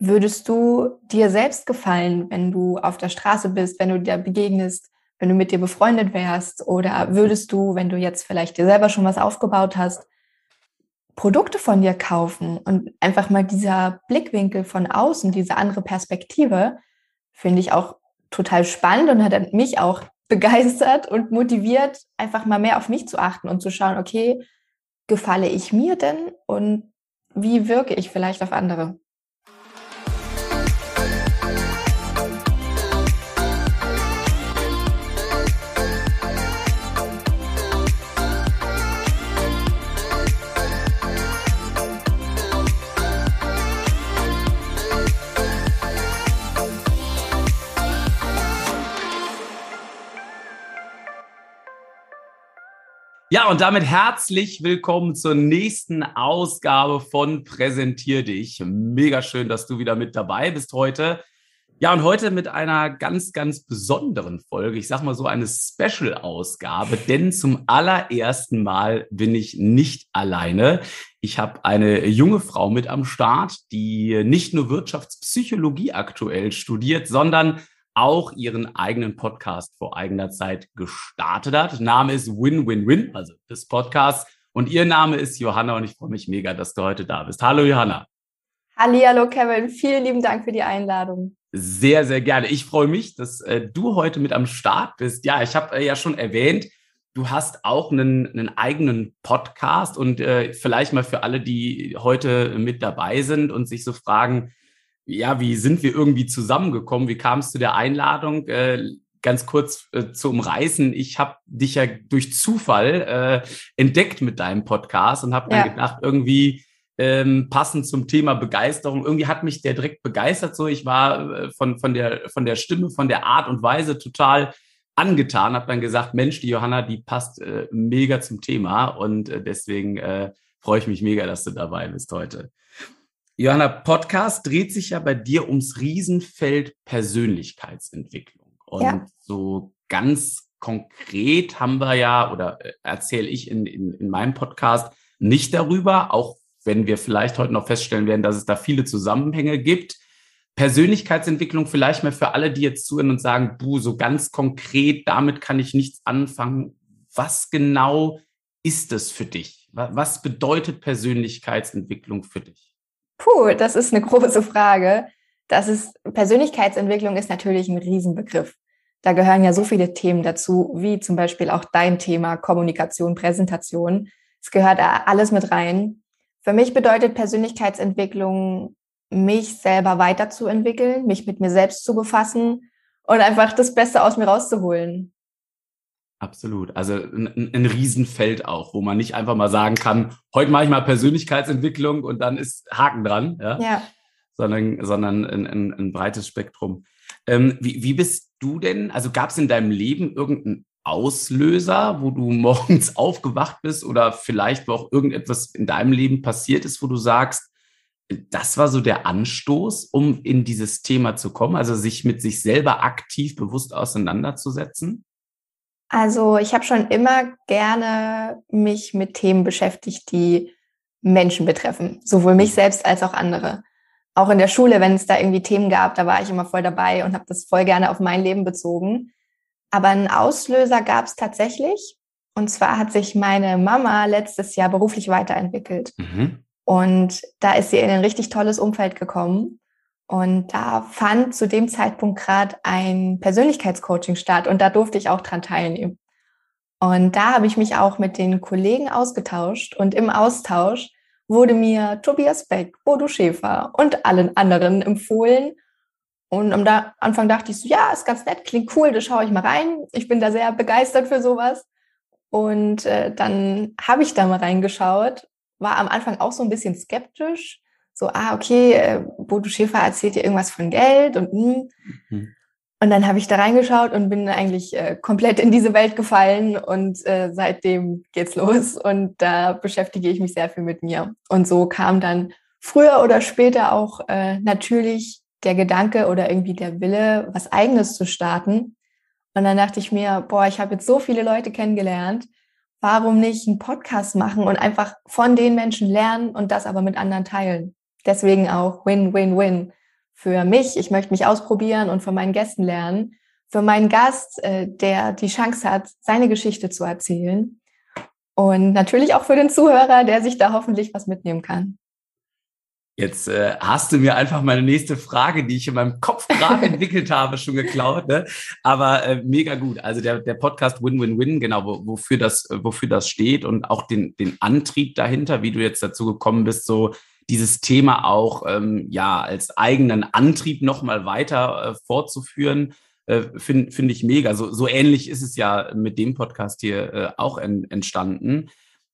würdest du dir selbst gefallen, wenn du auf der Straße bist, wenn du dir begegnest, wenn du mit dir befreundet wärst? Oder würdest du, wenn du jetzt vielleicht dir selber schon was aufgebaut hast, Produkte von dir kaufen und einfach mal dieser Blickwinkel von außen, diese andere Perspektive, finde ich auch total spannend und hat mich auch begeistert und motiviert, einfach mal mehr auf mich zu achten und zu schauen, okay, gefalle ich mir denn und wie wirke ich vielleicht auf andere? Ja, und damit herzlich willkommen zur nächsten Ausgabe von Präsentier dich. Mega schön, dass du wieder mit dabei bist heute. Ja, und heute mit einer ganz, ganz besonderen Folge. Ich sag mal so eine Special-Ausgabe, denn zum allerersten Mal bin ich nicht alleine. Ich habe eine junge Frau mit am Start, die nicht nur Wirtschaftspsychologie aktuell studiert, sondern auch ihren eigenen Podcast vor eigener Zeit gestartet hat. Name ist Win-Win-Win, also des Podcasts. Und ihr Name ist Johanna und ich freue mich mega, dass du heute da bist. Hallo Johanna. Hallo Kevin. Vielen lieben Dank für die Einladung. Sehr, sehr gerne. Ich freue mich, dass äh, du heute mit am Start bist. Ja, ich habe äh, ja schon erwähnt, du hast auch einen, einen eigenen Podcast und äh, vielleicht mal für alle, die heute mit dabei sind und sich so fragen, ja, wie sind wir irgendwie zusammengekommen? Wie kam es zu der Einladung? Äh, ganz kurz äh, zu umreißen, ich habe dich ja durch Zufall äh, entdeckt mit deinem Podcast und habe dann ja. gedacht, irgendwie ähm, passend zum Thema Begeisterung, irgendwie hat mich der direkt begeistert. So, ich war äh, von, von, der, von der Stimme, von der Art und Weise total angetan, habe dann gesagt, Mensch, die Johanna, die passt äh, mega zum Thema und äh, deswegen äh, freue ich mich mega, dass du dabei bist heute. Johanna, Podcast dreht sich ja bei dir ums Riesenfeld Persönlichkeitsentwicklung. Und ja. so ganz konkret haben wir ja, oder äh, erzähle ich in, in, in meinem Podcast nicht darüber, auch wenn wir vielleicht heute noch feststellen werden, dass es da viele Zusammenhänge gibt. Persönlichkeitsentwicklung vielleicht mal für alle, die jetzt zuhören und sagen, buh, so ganz konkret, damit kann ich nichts anfangen. Was genau ist es für dich? Was bedeutet Persönlichkeitsentwicklung für dich? Puh, das ist eine große Frage. Das ist, Persönlichkeitsentwicklung ist natürlich ein Riesenbegriff. Da gehören ja so viele Themen dazu, wie zum Beispiel auch dein Thema Kommunikation, Präsentation. Es gehört alles mit rein. Für mich bedeutet Persönlichkeitsentwicklung, mich selber weiterzuentwickeln, mich mit mir selbst zu befassen und einfach das Beste aus mir rauszuholen. Absolut. Also ein, ein Riesenfeld auch, wo man nicht einfach mal sagen kann, heute mache ich mal Persönlichkeitsentwicklung und dann ist Haken dran, ja. ja. Sondern, sondern ein, ein, ein breites Spektrum. Ähm, wie, wie bist du denn? Also gab es in deinem Leben irgendeinen Auslöser, wo du morgens aufgewacht bist oder vielleicht wo auch irgendetwas in deinem Leben passiert ist, wo du sagst, das war so der Anstoß, um in dieses Thema zu kommen, also sich mit sich selber aktiv bewusst auseinanderzusetzen? Also ich habe schon immer gerne mich mit Themen beschäftigt, die Menschen betreffen, sowohl mich selbst als auch andere. Auch in der Schule, wenn es da irgendwie Themen gab, da war ich immer voll dabei und habe das voll gerne auf mein Leben bezogen. Aber einen Auslöser gab es tatsächlich. Und zwar hat sich meine Mama letztes Jahr beruflich weiterentwickelt. Mhm. Und da ist sie in ein richtig tolles Umfeld gekommen. Und da fand zu dem Zeitpunkt gerade ein Persönlichkeitscoaching statt und da durfte ich auch dran teilnehmen. Und da habe ich mich auch mit den Kollegen ausgetauscht und im Austausch wurde mir Tobias Beck, Bodo Schäfer und allen anderen empfohlen. Und am Anfang dachte ich so, ja, ist ganz nett, klingt cool, da schaue ich mal rein. Ich bin da sehr begeistert für sowas. Und äh, dann habe ich da mal reingeschaut, war am Anfang auch so ein bisschen skeptisch, so, ah, okay, äh, Bodo Schäfer erzählt dir irgendwas von Geld und hm. Mhm. Und dann habe ich da reingeschaut und bin eigentlich äh, komplett in diese Welt gefallen und äh, seitdem geht's los und da beschäftige ich mich sehr viel mit mir. Und so kam dann früher oder später auch äh, natürlich der Gedanke oder irgendwie der Wille, was eigenes zu starten. Und dann dachte ich mir, boah, ich habe jetzt so viele Leute kennengelernt, warum nicht einen Podcast machen und einfach von den Menschen lernen und das aber mit anderen teilen. Deswegen auch Win-Win-Win. für mich, ich möchte mich ausprobieren und von meinen Gästen lernen, für meinen Gast, äh, der die Chance hat, seine Geschichte zu erzählen und natürlich auch für den Zuhörer, der sich da hoffentlich was mitnehmen kann. Jetzt äh, hast du mir einfach meine nächste Frage, die ich in meinem Kopf gerade entwickelt habe, schon geklaut. Ne? Aber äh, mega gut. Also der, der Podcast Win-Win-Win, genau, wo, wofür das, wofür das steht und auch den, den Antrieb dahinter, wie du jetzt dazu gekommen bist, so dieses Thema auch ähm, ja als eigenen Antrieb nochmal weiter äh, fortzuführen, äh, finde find ich mega. So, so ähnlich ist es ja mit dem Podcast hier äh, auch en, entstanden.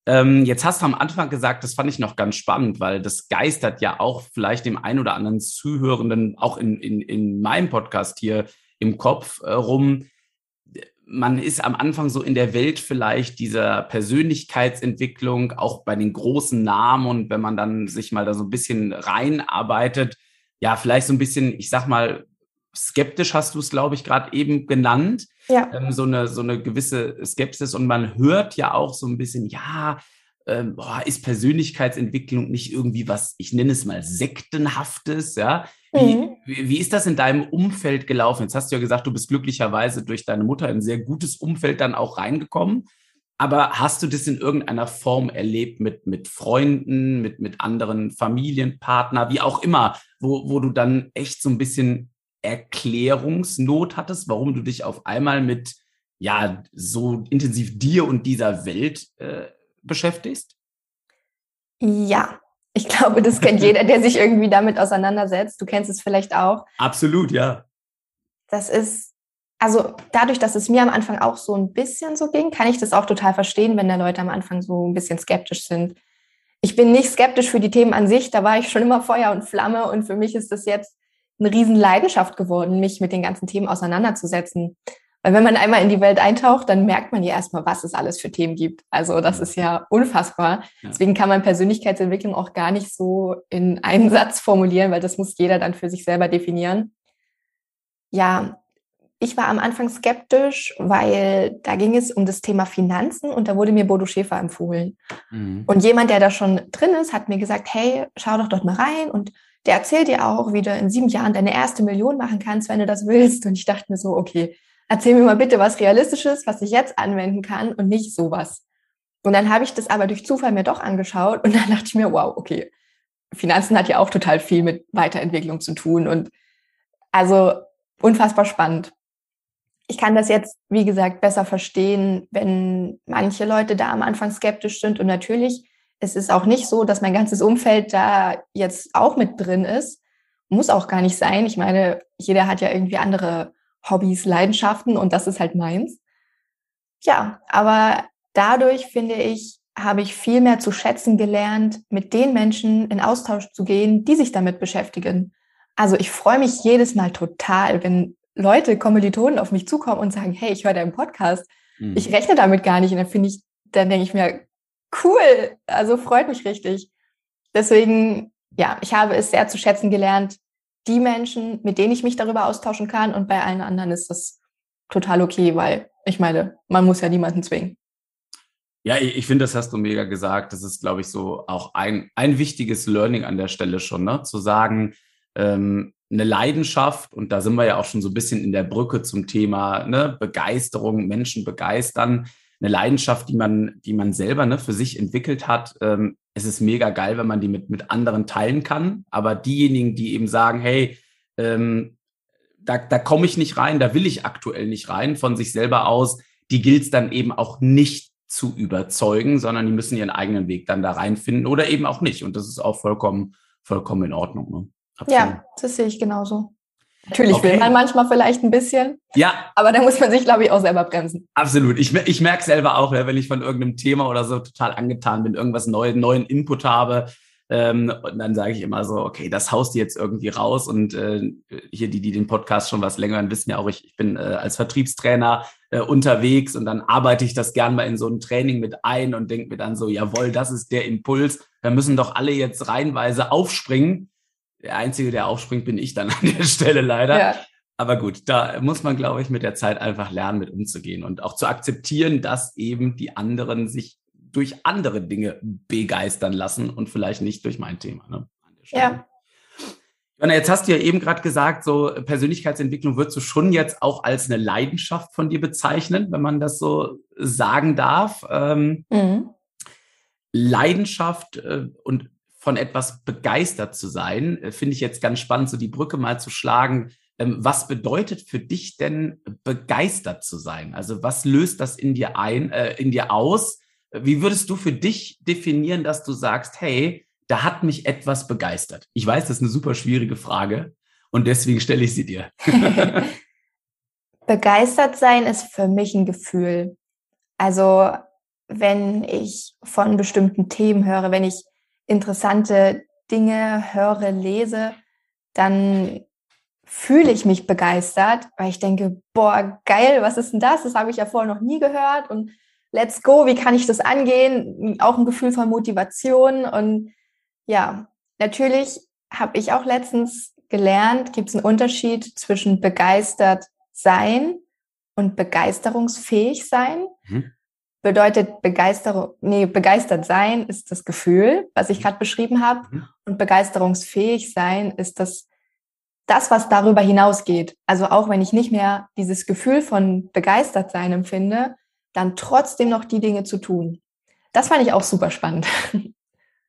Ähm, jetzt hast du am Anfang gesagt, das fand ich noch ganz spannend, weil das geistert ja auch vielleicht dem einen oder anderen Zuhörenden auch in, in, in meinem Podcast hier im Kopf äh, rum. Man ist am Anfang so in der Welt vielleicht dieser Persönlichkeitsentwicklung, auch bei den großen Namen und wenn man dann sich mal da so ein bisschen reinarbeitet, ja, vielleicht so ein bisschen, ich sag mal, skeptisch hast du es, glaube ich, gerade eben genannt. Ja. Ähm, so, eine, so eine gewisse Skepsis und man hört ja auch so ein bisschen, ja, ähm, boah, ist Persönlichkeitsentwicklung nicht irgendwie was, ich nenne es mal sektenhaftes, ja? Wie, mhm. wie, wie ist das in deinem Umfeld gelaufen? Jetzt hast du ja gesagt, du bist glücklicherweise durch deine Mutter in ein sehr gutes Umfeld dann auch reingekommen. Aber hast du das in irgendeiner Form erlebt mit, mit Freunden, mit, mit anderen Familienpartner, wie auch immer, wo, wo du dann echt so ein bisschen Erklärungsnot hattest, warum du dich auf einmal mit ja so intensiv dir und dieser Welt äh, beschäftigst? Ja, ich glaube, das kennt jeder, der sich irgendwie damit auseinandersetzt. Du kennst es vielleicht auch. Absolut, ja. Das ist, also dadurch, dass es mir am Anfang auch so ein bisschen so ging, kann ich das auch total verstehen, wenn da Leute am Anfang so ein bisschen skeptisch sind. Ich bin nicht skeptisch für die Themen an sich, da war ich schon immer Feuer und Flamme und für mich ist das jetzt eine riesen Leidenschaft geworden, mich mit den ganzen Themen auseinanderzusetzen. Weil wenn man einmal in die Welt eintaucht, dann merkt man ja erstmal, was es alles für Themen gibt. Also das ist ja unfassbar. Ja. Deswegen kann man Persönlichkeitsentwicklung auch gar nicht so in einen Satz formulieren, weil das muss jeder dann für sich selber definieren. Ja, ich war am Anfang skeptisch, weil da ging es um das Thema Finanzen und da wurde mir Bodo Schäfer empfohlen. Mhm. Und jemand, der da schon drin ist, hat mir gesagt, hey, schau doch dort mal rein und der erzählt dir auch, wie du in sieben Jahren deine erste Million machen kannst, wenn du das willst. Und ich dachte mir so, okay, erzähl mir mal bitte was Realistisches, was ich jetzt anwenden kann und nicht sowas. Und dann habe ich das aber durch Zufall mir doch angeschaut und dann dachte ich mir, wow, okay, Finanzen hat ja auch total viel mit Weiterentwicklung zu tun und also unfassbar spannend. Ich kann das jetzt, wie gesagt, besser verstehen, wenn manche Leute da am Anfang skeptisch sind und natürlich es ist auch nicht so, dass mein ganzes Umfeld da jetzt auch mit drin ist. Muss auch gar nicht sein. Ich meine, jeder hat ja irgendwie andere Hobbys, Leidenschaften und das ist halt meins. Ja, aber dadurch finde ich, habe ich viel mehr zu schätzen gelernt, mit den Menschen in Austausch zu gehen, die sich damit beschäftigen. Also ich freue mich jedes Mal total, wenn Leute, Kommilitonen auf mich zukommen und sagen, hey, ich höre deinen Podcast. Mhm. Ich rechne damit gar nicht. Und dann finde ich, dann denke ich mir, cool. Also freut mich richtig. Deswegen, ja, ich habe es sehr zu schätzen gelernt, die Menschen, mit denen ich mich darüber austauschen kann. Und bei allen anderen ist das total okay, weil ich meine, man muss ja niemanden zwingen. Ja, ich, ich finde, das hast du mega gesagt. Das ist, glaube ich, so auch ein, ein wichtiges Learning an der Stelle schon, ne? Zu sagen, ähm, eine Leidenschaft, und da sind wir ja auch schon so ein bisschen in der Brücke zum Thema ne, Begeisterung, Menschen begeistern eine Leidenschaft, die man, die man selber ne, für sich entwickelt hat. Ähm, es ist mega geil, wenn man die mit, mit anderen teilen kann. Aber diejenigen, die eben sagen, hey, ähm, da, da komme ich nicht rein, da will ich aktuell nicht rein von sich selber aus, die gilt es dann eben auch nicht zu überzeugen, sondern die müssen ihren eigenen Weg dann da reinfinden oder eben auch nicht. Und das ist auch vollkommen, vollkommen in Ordnung. Ne? Ja, das sehe ich genauso. Natürlich okay. will man manchmal vielleicht ein bisschen. Ja. Aber da muss man sich, glaube ich, auch selber bremsen. Absolut. Ich, ich merke selber auch, wenn ich von irgendeinem Thema oder so total angetan bin, irgendwas neuen, neuen Input habe. Ähm, und dann sage ich immer so, okay, das haust du jetzt irgendwie raus. Und äh, hier, die, die den Podcast schon was länger wissen ja auch, ich, ich bin äh, als Vertriebstrainer äh, unterwegs und dann arbeite ich das gern mal in so ein Training mit ein und denke mir dann so, jawohl, das ist der Impuls. Da müssen doch alle jetzt reihenweise aufspringen der Einzige, der aufspringt, bin ich dann an der Stelle leider. Ja. Aber gut, da muss man, glaube ich, mit der Zeit einfach lernen, mit umzugehen und auch zu akzeptieren, dass eben die anderen sich durch andere Dinge begeistern lassen und vielleicht nicht durch mein Thema. Ne? Ja. Jonna, jetzt hast du ja eben gerade gesagt, so Persönlichkeitsentwicklung würdest du schon jetzt auch als eine Leidenschaft von dir bezeichnen, wenn man das so sagen darf. Ähm, mhm. Leidenschaft äh, und von etwas begeistert zu sein, äh, finde ich jetzt ganz spannend, so die Brücke mal zu schlagen. Ähm, was bedeutet für dich denn begeistert zu sein? Also was löst das in dir ein, äh, in dir aus? Wie würdest du für dich definieren, dass du sagst, hey, da hat mich etwas begeistert? Ich weiß, das ist eine super schwierige Frage und deswegen stelle ich sie dir. begeistert sein ist für mich ein Gefühl. Also wenn ich von bestimmten Themen höre, wenn ich interessante Dinge höre, lese, dann fühle ich mich begeistert, weil ich denke, boah, geil, was ist denn das? Das habe ich ja vorher noch nie gehört und let's go, wie kann ich das angehen? Auch ein Gefühl von Motivation und ja, natürlich habe ich auch letztens gelernt, gibt es einen Unterschied zwischen begeistert sein und begeisterungsfähig sein. Mhm. Bedeutet Begeisterung, nee, begeistert sein ist das Gefühl, was ich gerade beschrieben habe. Mhm. Und begeisterungsfähig sein ist das, das, was darüber hinausgeht. Also auch wenn ich nicht mehr dieses Gefühl von begeistert sein empfinde, dann trotzdem noch die Dinge zu tun. Das fand ich auch super spannend.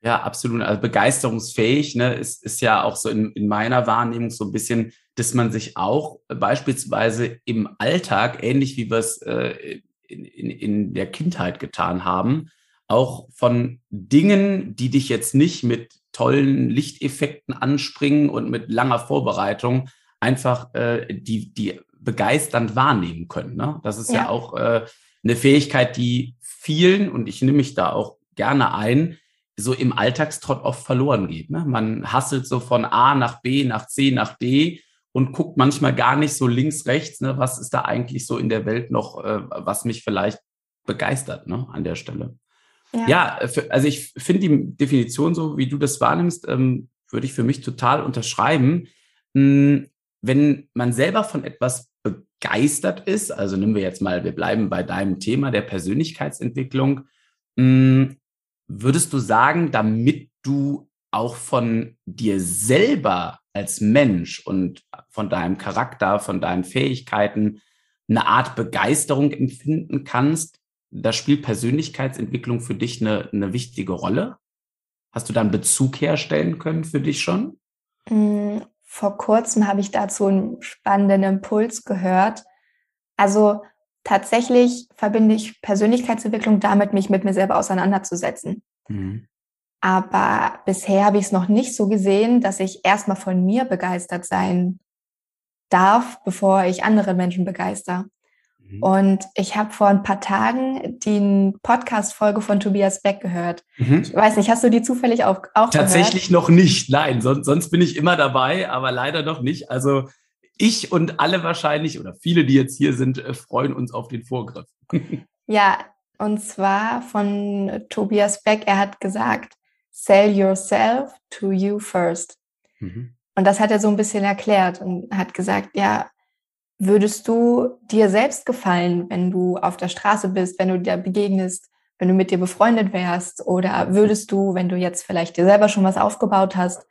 Ja, absolut. Also begeisterungsfähig, ne, ist, ist ja auch so in, in meiner Wahrnehmung so ein bisschen, dass man sich auch beispielsweise im Alltag, ähnlich wie wir es äh, in, in, in der Kindheit getan haben, auch von Dingen, die dich jetzt nicht mit tollen Lichteffekten anspringen und mit langer Vorbereitung einfach äh, die, die begeisternd wahrnehmen können. Ne? Das ist ja, ja auch äh, eine Fähigkeit, die vielen, und ich nehme mich da auch gerne ein, so im Alltagstrott oft verloren geht. Ne? Man hasselt so von A nach B, nach C, nach D und guckt manchmal gar nicht so links, rechts, ne? was ist da eigentlich so in der Welt noch, äh, was mich vielleicht begeistert ne? an der Stelle. Ja, ja für, also ich finde die Definition so, wie du das wahrnimmst, ähm, würde ich für mich total unterschreiben. Hm, wenn man selber von etwas begeistert ist, also nehmen wir jetzt mal, wir bleiben bei deinem Thema der Persönlichkeitsentwicklung, hm, Würdest du sagen, damit du auch von dir selber als Mensch und von deinem Charakter, von deinen Fähigkeiten eine Art Begeisterung empfinden kannst, da spielt Persönlichkeitsentwicklung für dich eine, eine wichtige Rolle? Hast du da einen Bezug herstellen können für dich schon? Mm, vor kurzem habe ich dazu einen spannenden Impuls gehört. Also tatsächlich verbinde ich Persönlichkeitsentwicklung damit, mich mit mir selber auseinanderzusetzen. Mhm. Aber bisher habe ich es noch nicht so gesehen, dass ich erstmal von mir begeistert sein darf, bevor ich andere Menschen begeister. Mhm. Und ich habe vor ein paar Tagen die Podcast-Folge von Tobias Beck gehört. Mhm. Ich weiß nicht, hast du die zufällig auch, auch Tatsächlich gehört? noch nicht, nein. Sonst, sonst bin ich immer dabei, aber leider noch nicht. Also ich und alle wahrscheinlich oder viele, die jetzt hier sind, äh, freuen uns auf den Vorgriff. Ja, und zwar von Tobias Beck. Er hat gesagt, sell yourself to you first. Mhm. Und das hat er so ein bisschen erklärt und hat gesagt, ja, würdest du dir selbst gefallen, wenn du auf der Straße bist, wenn du dir begegnest, wenn du mit dir befreundet wärst? Oder würdest du, wenn du jetzt vielleicht dir selber schon was aufgebaut hast,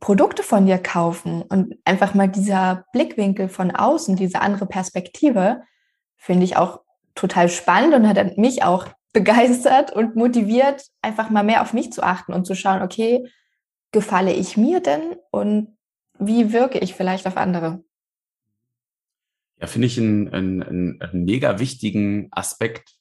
Produkte von dir kaufen und einfach mal dieser Blickwinkel von außen, diese andere Perspektive, finde ich auch total spannend und hat mich auch begeistert und motiviert, einfach mal mehr auf mich zu achten und zu schauen, okay, gefalle ich mir denn und wie wirke ich vielleicht auf andere? Ja, finde ich einen, einen, einen, mega wichtigen Aspekt.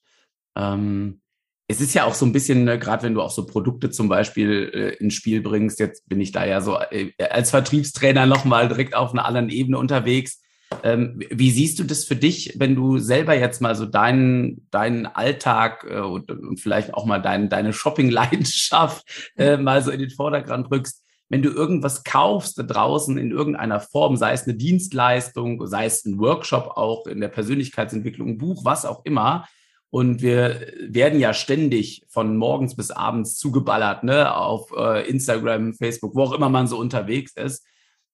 Ähm, es ist ja auch so ein bisschen, ne, gerade wenn du auch so Produkte zum Beispiel äh, ins Spiel bringst, jetzt bin ich da ja so äh, als Vertriebstrainer nochmal direkt auf einer anderen Ebene unterwegs. Ähm, wie siehst du das für dich, wenn du selber jetzt mal so deinen, deinen Alltag äh, und, und, vielleicht auch mal dein, deine Shopping-Leidenschaft äh, mal so in den Vordergrund rückst? Wenn du irgendwas kaufst da draußen in irgendeiner Form, sei es eine Dienstleistung, sei es ein Workshop auch in der Persönlichkeitsentwicklung, ein Buch, was auch immer, und wir werden ja ständig von morgens bis abends zugeballert, ne, auf äh, Instagram, Facebook, wo auch immer man so unterwegs ist.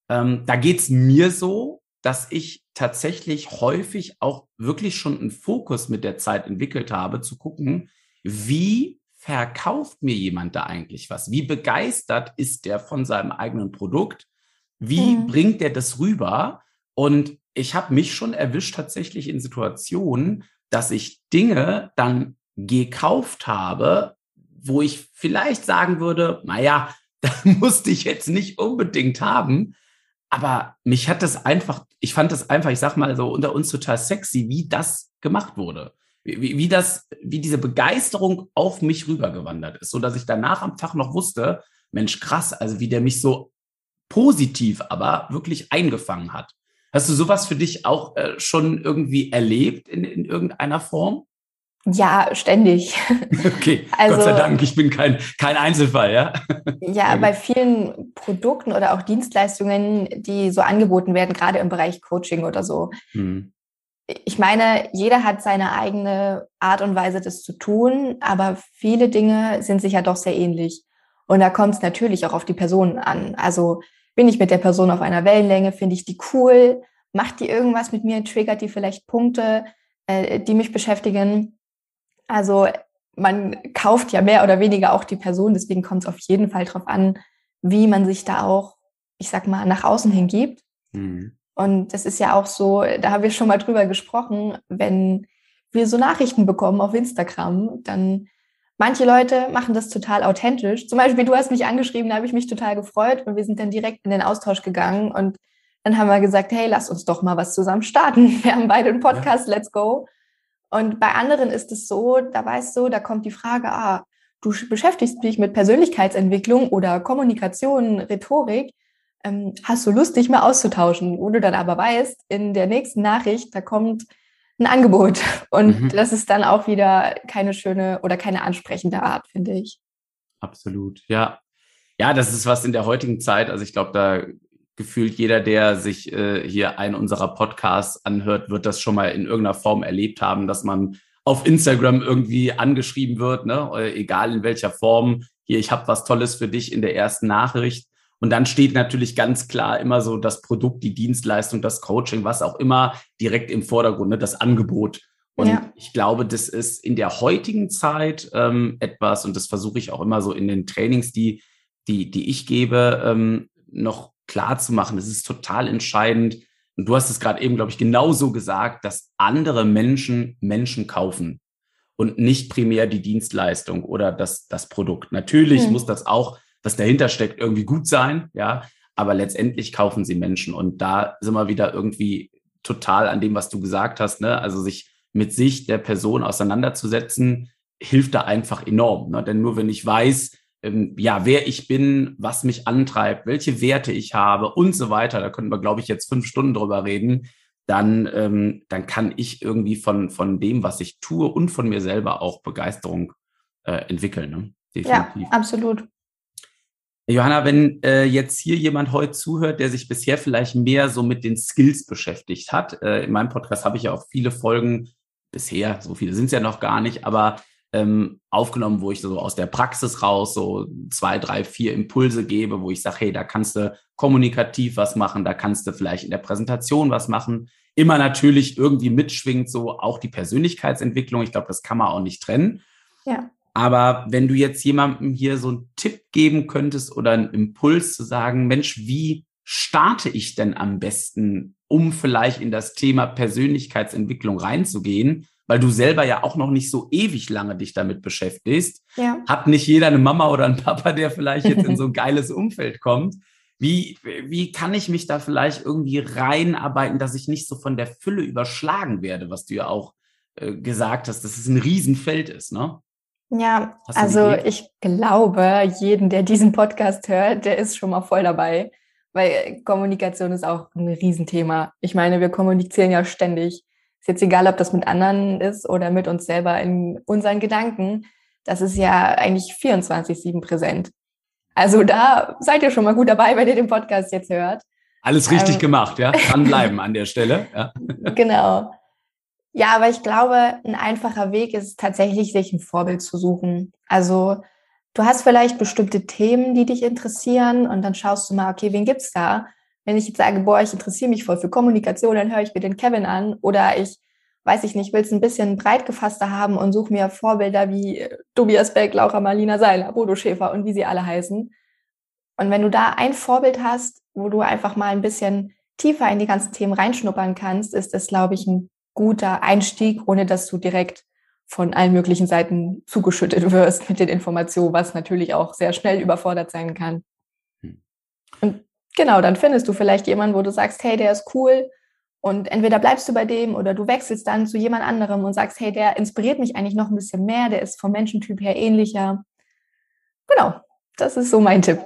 Ähm, da geht's mir so, dass ich tatsächlich häufig auch wirklich schon einen Fokus mit der Zeit entwickelt habe, zu gucken, wie verkauft mir jemand da eigentlich was? Wie begeistert ist der von seinem eigenen Produkt? Wie mhm. bringt der das rüber? Und ich habe mich schon erwischt tatsächlich in Situationen, dass ich Dinge dann gekauft habe, wo ich vielleicht sagen würde, naja, da musste ich jetzt nicht unbedingt haben. Aber mich hat das einfach, ich fand das einfach, ich sag mal so unter uns total sexy, wie das gemacht wurde. Wie, wie das, wie diese Begeisterung auf mich rübergewandert ist, so dass ich danach am Tag noch wusste, Mensch, krass, also wie der mich so positiv aber wirklich eingefangen hat. Hast du sowas für dich auch äh, schon irgendwie erlebt in, in irgendeiner Form? Ja, ständig. Okay, also, Gott sei Dank, ich bin kein, kein Einzelfall, ja. Ja, bei vielen Produkten oder auch Dienstleistungen, die so angeboten werden, gerade im Bereich Coaching oder so. Hm. Ich meine, jeder hat seine eigene Art und Weise, das zu tun, aber viele Dinge sind sich ja doch sehr ähnlich. Und da kommt es natürlich auch auf die Person an. Also bin ich mit der Person auf einer Wellenlänge, finde ich die cool, macht die irgendwas mit mir, triggert die vielleicht Punkte, äh, die mich beschäftigen also man kauft ja mehr oder weniger auch die Person, deswegen kommt es auf jeden Fall drauf an, wie man sich da auch, ich sag mal, nach außen hin gibt. Mhm. Und das ist ja auch so, da haben wir schon mal drüber gesprochen, wenn wir so Nachrichten bekommen auf Instagram, dann manche Leute machen das total authentisch. Zum Beispiel, du hast mich angeschrieben, da habe ich mich total gefreut und wir sind dann direkt in den Austausch gegangen und dann haben wir gesagt, hey, lass uns doch mal was zusammen starten. Wir haben beide einen Podcast, ja. let's go. Und bei anderen ist es so, da weißt du, da kommt die Frage, ah, du beschäftigst dich mit Persönlichkeitsentwicklung oder Kommunikation, Rhetorik, ähm, hast du Lust, dich mal auszutauschen, wo du dann aber weißt, in der nächsten Nachricht, da kommt ein Angebot. Und mhm. das ist dann auch wieder keine schöne oder keine ansprechende Art, finde ich. Absolut, ja. Ja, das ist was in der heutigen Zeit. Also ich glaube, da gefühlt jeder, der sich äh, hier einen unserer Podcasts anhört, wird das schon mal in irgendeiner Form erlebt haben, dass man auf Instagram irgendwie angeschrieben wird, ne? Äh, egal in welcher Form. Hier, ich habe was Tolles für dich in der ersten Nachricht. Und dann steht natürlich ganz klar immer so das Produkt, die Dienstleistung, das Coaching, was auch immer, direkt im Vordergrund, ne? das Angebot. Und ja. ich glaube, das ist in der heutigen Zeit ähm, etwas, und das versuche ich auch immer so in den Trainings, die, die, die ich gebe, ähm, noch klar zu machen. Es ist total entscheidend. Und du hast es gerade eben, glaube ich, genauso gesagt, dass andere Menschen Menschen kaufen und nicht primär die Dienstleistung oder das, das Produkt. Natürlich mhm. muss das auch, was dahinter steckt, irgendwie gut sein, ja. Aber letztendlich kaufen sie Menschen. Und da sind wir wieder irgendwie total an dem, was du gesagt hast, ne? Also sich mit sich der Person auseinanderzusetzen, hilft da einfach enorm. Ne? Denn nur wenn ich weiß, ähm, ja, wer ich bin, was mich antreibt, welche Werte ich habe und so weiter, da könnten wir, glaube ich, jetzt fünf Stunden drüber reden, dann, ähm, dann kann ich irgendwie von, von dem, was ich tue und von mir selber auch Begeisterung äh, entwickeln. Ne? Definitiv. Ja, absolut. Johanna, wenn äh, jetzt hier jemand heute zuhört, der sich bisher vielleicht mehr so mit den Skills beschäftigt hat, äh, in meinem Podcast habe ich ja auch viele Folgen bisher, so viele sind es ja noch gar nicht, aber ähm, aufgenommen, wo ich so aus der Praxis raus so zwei, drei, vier Impulse gebe, wo ich sage, hey, da kannst du kommunikativ was machen, da kannst du vielleicht in der Präsentation was machen. Immer natürlich irgendwie mitschwingt so auch die Persönlichkeitsentwicklung. Ich glaube, das kann man auch nicht trennen. Ja. Aber wenn du jetzt jemandem hier so einen Tipp geben könntest oder einen Impuls zu sagen, Mensch, wie starte ich denn am besten, um vielleicht in das Thema Persönlichkeitsentwicklung reinzugehen? Weil du selber ja auch noch nicht so ewig lange dich damit beschäftigst. Ja. Hat nicht jeder eine Mama oder einen Papa, der vielleicht jetzt in so ein geiles Umfeld kommt. Wie, wie kann ich mich da vielleicht irgendwie reinarbeiten, dass ich nicht so von der Fülle überschlagen werde, was du ja auch äh, gesagt hast, dass es ein Riesenfeld ist, ne? Ja, also ich glaube, jeden, der diesen Podcast hört, der ist schon mal voll dabei, weil Kommunikation ist auch ein Riesenthema. Ich meine, wir kommunizieren ja ständig. Ist jetzt egal, ob das mit anderen ist oder mit uns selber in unseren Gedanken. Das ist ja eigentlich 24-7 präsent. Also da seid ihr schon mal gut dabei, wenn ihr den Podcast jetzt hört. Alles richtig ähm, gemacht, ja? Dranbleiben an der Stelle. Ja. Genau. Ja, aber ich glaube, ein einfacher Weg ist tatsächlich, sich ein Vorbild zu suchen. Also du hast vielleicht bestimmte Themen, die dich interessieren und dann schaust du mal, okay, wen gibt's da? Wenn ich jetzt sage, boah, ich interessiere mich voll für Kommunikation, dann höre ich mir den Kevin an oder ich weiß ich nicht, will es ein bisschen breit gefasster haben und suche mir Vorbilder wie Tobias Beck, Laura Marlina Seiler, Bodo Schäfer und wie sie alle heißen. Und wenn du da ein Vorbild hast, wo du einfach mal ein bisschen tiefer in die ganzen Themen reinschnuppern kannst, ist das, glaube ich, ein guter Einstieg, ohne dass du direkt von allen möglichen Seiten zugeschüttet wirst mit den Informationen, was natürlich auch sehr schnell überfordert sein kann. Hm. Und genau, dann findest du vielleicht jemanden, wo du sagst, hey, der ist cool. Und entweder bleibst du bei dem oder du wechselst dann zu jemand anderem und sagst, hey, der inspiriert mich eigentlich noch ein bisschen mehr, der ist vom Menschentyp her ähnlicher. Genau, das ist so mein Tipp.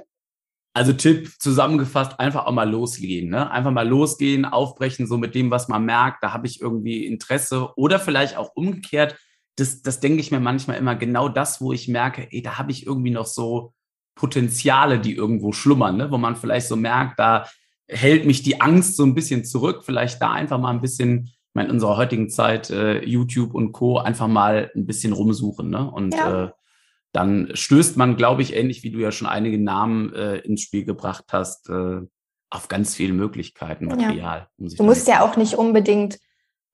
Also Tipp zusammengefasst, einfach auch mal losgehen, ne? Einfach mal losgehen, aufbrechen, so mit dem, was man merkt, da habe ich irgendwie Interesse oder vielleicht auch umgekehrt, das, das denke ich mir manchmal immer genau das, wo ich merke, ey, da habe ich irgendwie noch so Potenziale, die irgendwo schlummern, ne? wo man vielleicht so merkt, da hält mich die Angst so ein bisschen zurück, vielleicht da einfach mal ein bisschen, ich meine, in unserer heutigen Zeit, äh, YouTube und Co., einfach mal ein bisschen rumsuchen. Ne? Und ja. äh, dann stößt man, glaube ich, ähnlich wie du ja schon einige Namen äh, ins Spiel gebracht hast, äh, auf ganz viele Möglichkeiten, Material. Ja. Um du musst ja auch nicht unbedingt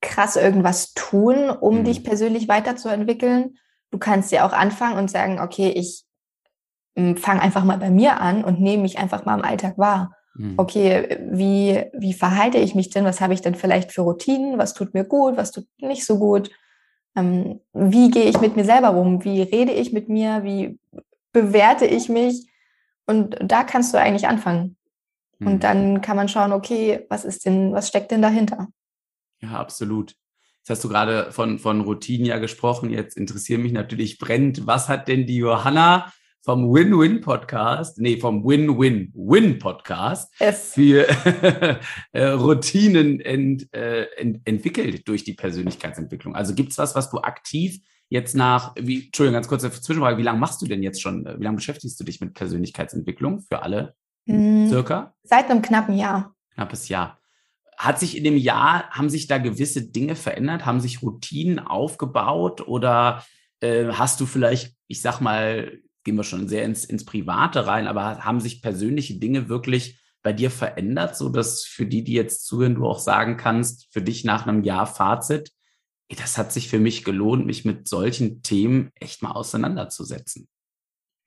krass irgendwas tun, um mhm. dich persönlich weiterzuentwickeln. Du kannst ja auch anfangen und sagen, okay, ich fange einfach mal bei mir an und nehme mich einfach mal im Alltag wahr. Mhm. Okay, wie, wie verhalte ich mich denn? Was habe ich denn vielleicht für Routinen? Was tut mir gut? Was tut nicht so gut? Ähm, wie gehe ich mit mir selber rum? Wie rede ich mit mir? Wie bewerte ich mich? Und da kannst du eigentlich anfangen. Mhm. Und dann kann man schauen, okay, was ist denn, was steckt denn dahinter? Ja, absolut. Jetzt hast du gerade von, von Routinen ja gesprochen. Jetzt interessiert mich natürlich brennend, was hat denn die Johanna vom Win-Win-Podcast, nee, vom Win-Win-Win-Podcast für äh, Routinen ent, äh, ent, entwickelt durch die Persönlichkeitsentwicklung? Also gibt's was, was du aktiv jetzt nach, wie, Entschuldigung, ganz kurze Zwischenfrage, wie lange machst du denn jetzt schon, wie lange beschäftigst du dich mit Persönlichkeitsentwicklung für alle hm, circa? Seit einem knappen Jahr. Knappes Jahr. Hat sich in dem Jahr, haben sich da gewisse Dinge verändert? Haben sich Routinen aufgebaut oder äh, hast du vielleicht, ich sag mal, gehen wir schon sehr ins, ins Private rein, aber haben sich persönliche Dinge wirklich bei dir verändert, so dass für die, die jetzt zuhören, du auch sagen kannst, für dich nach einem Jahr Fazit, das hat sich für mich gelohnt, mich mit solchen Themen echt mal auseinanderzusetzen?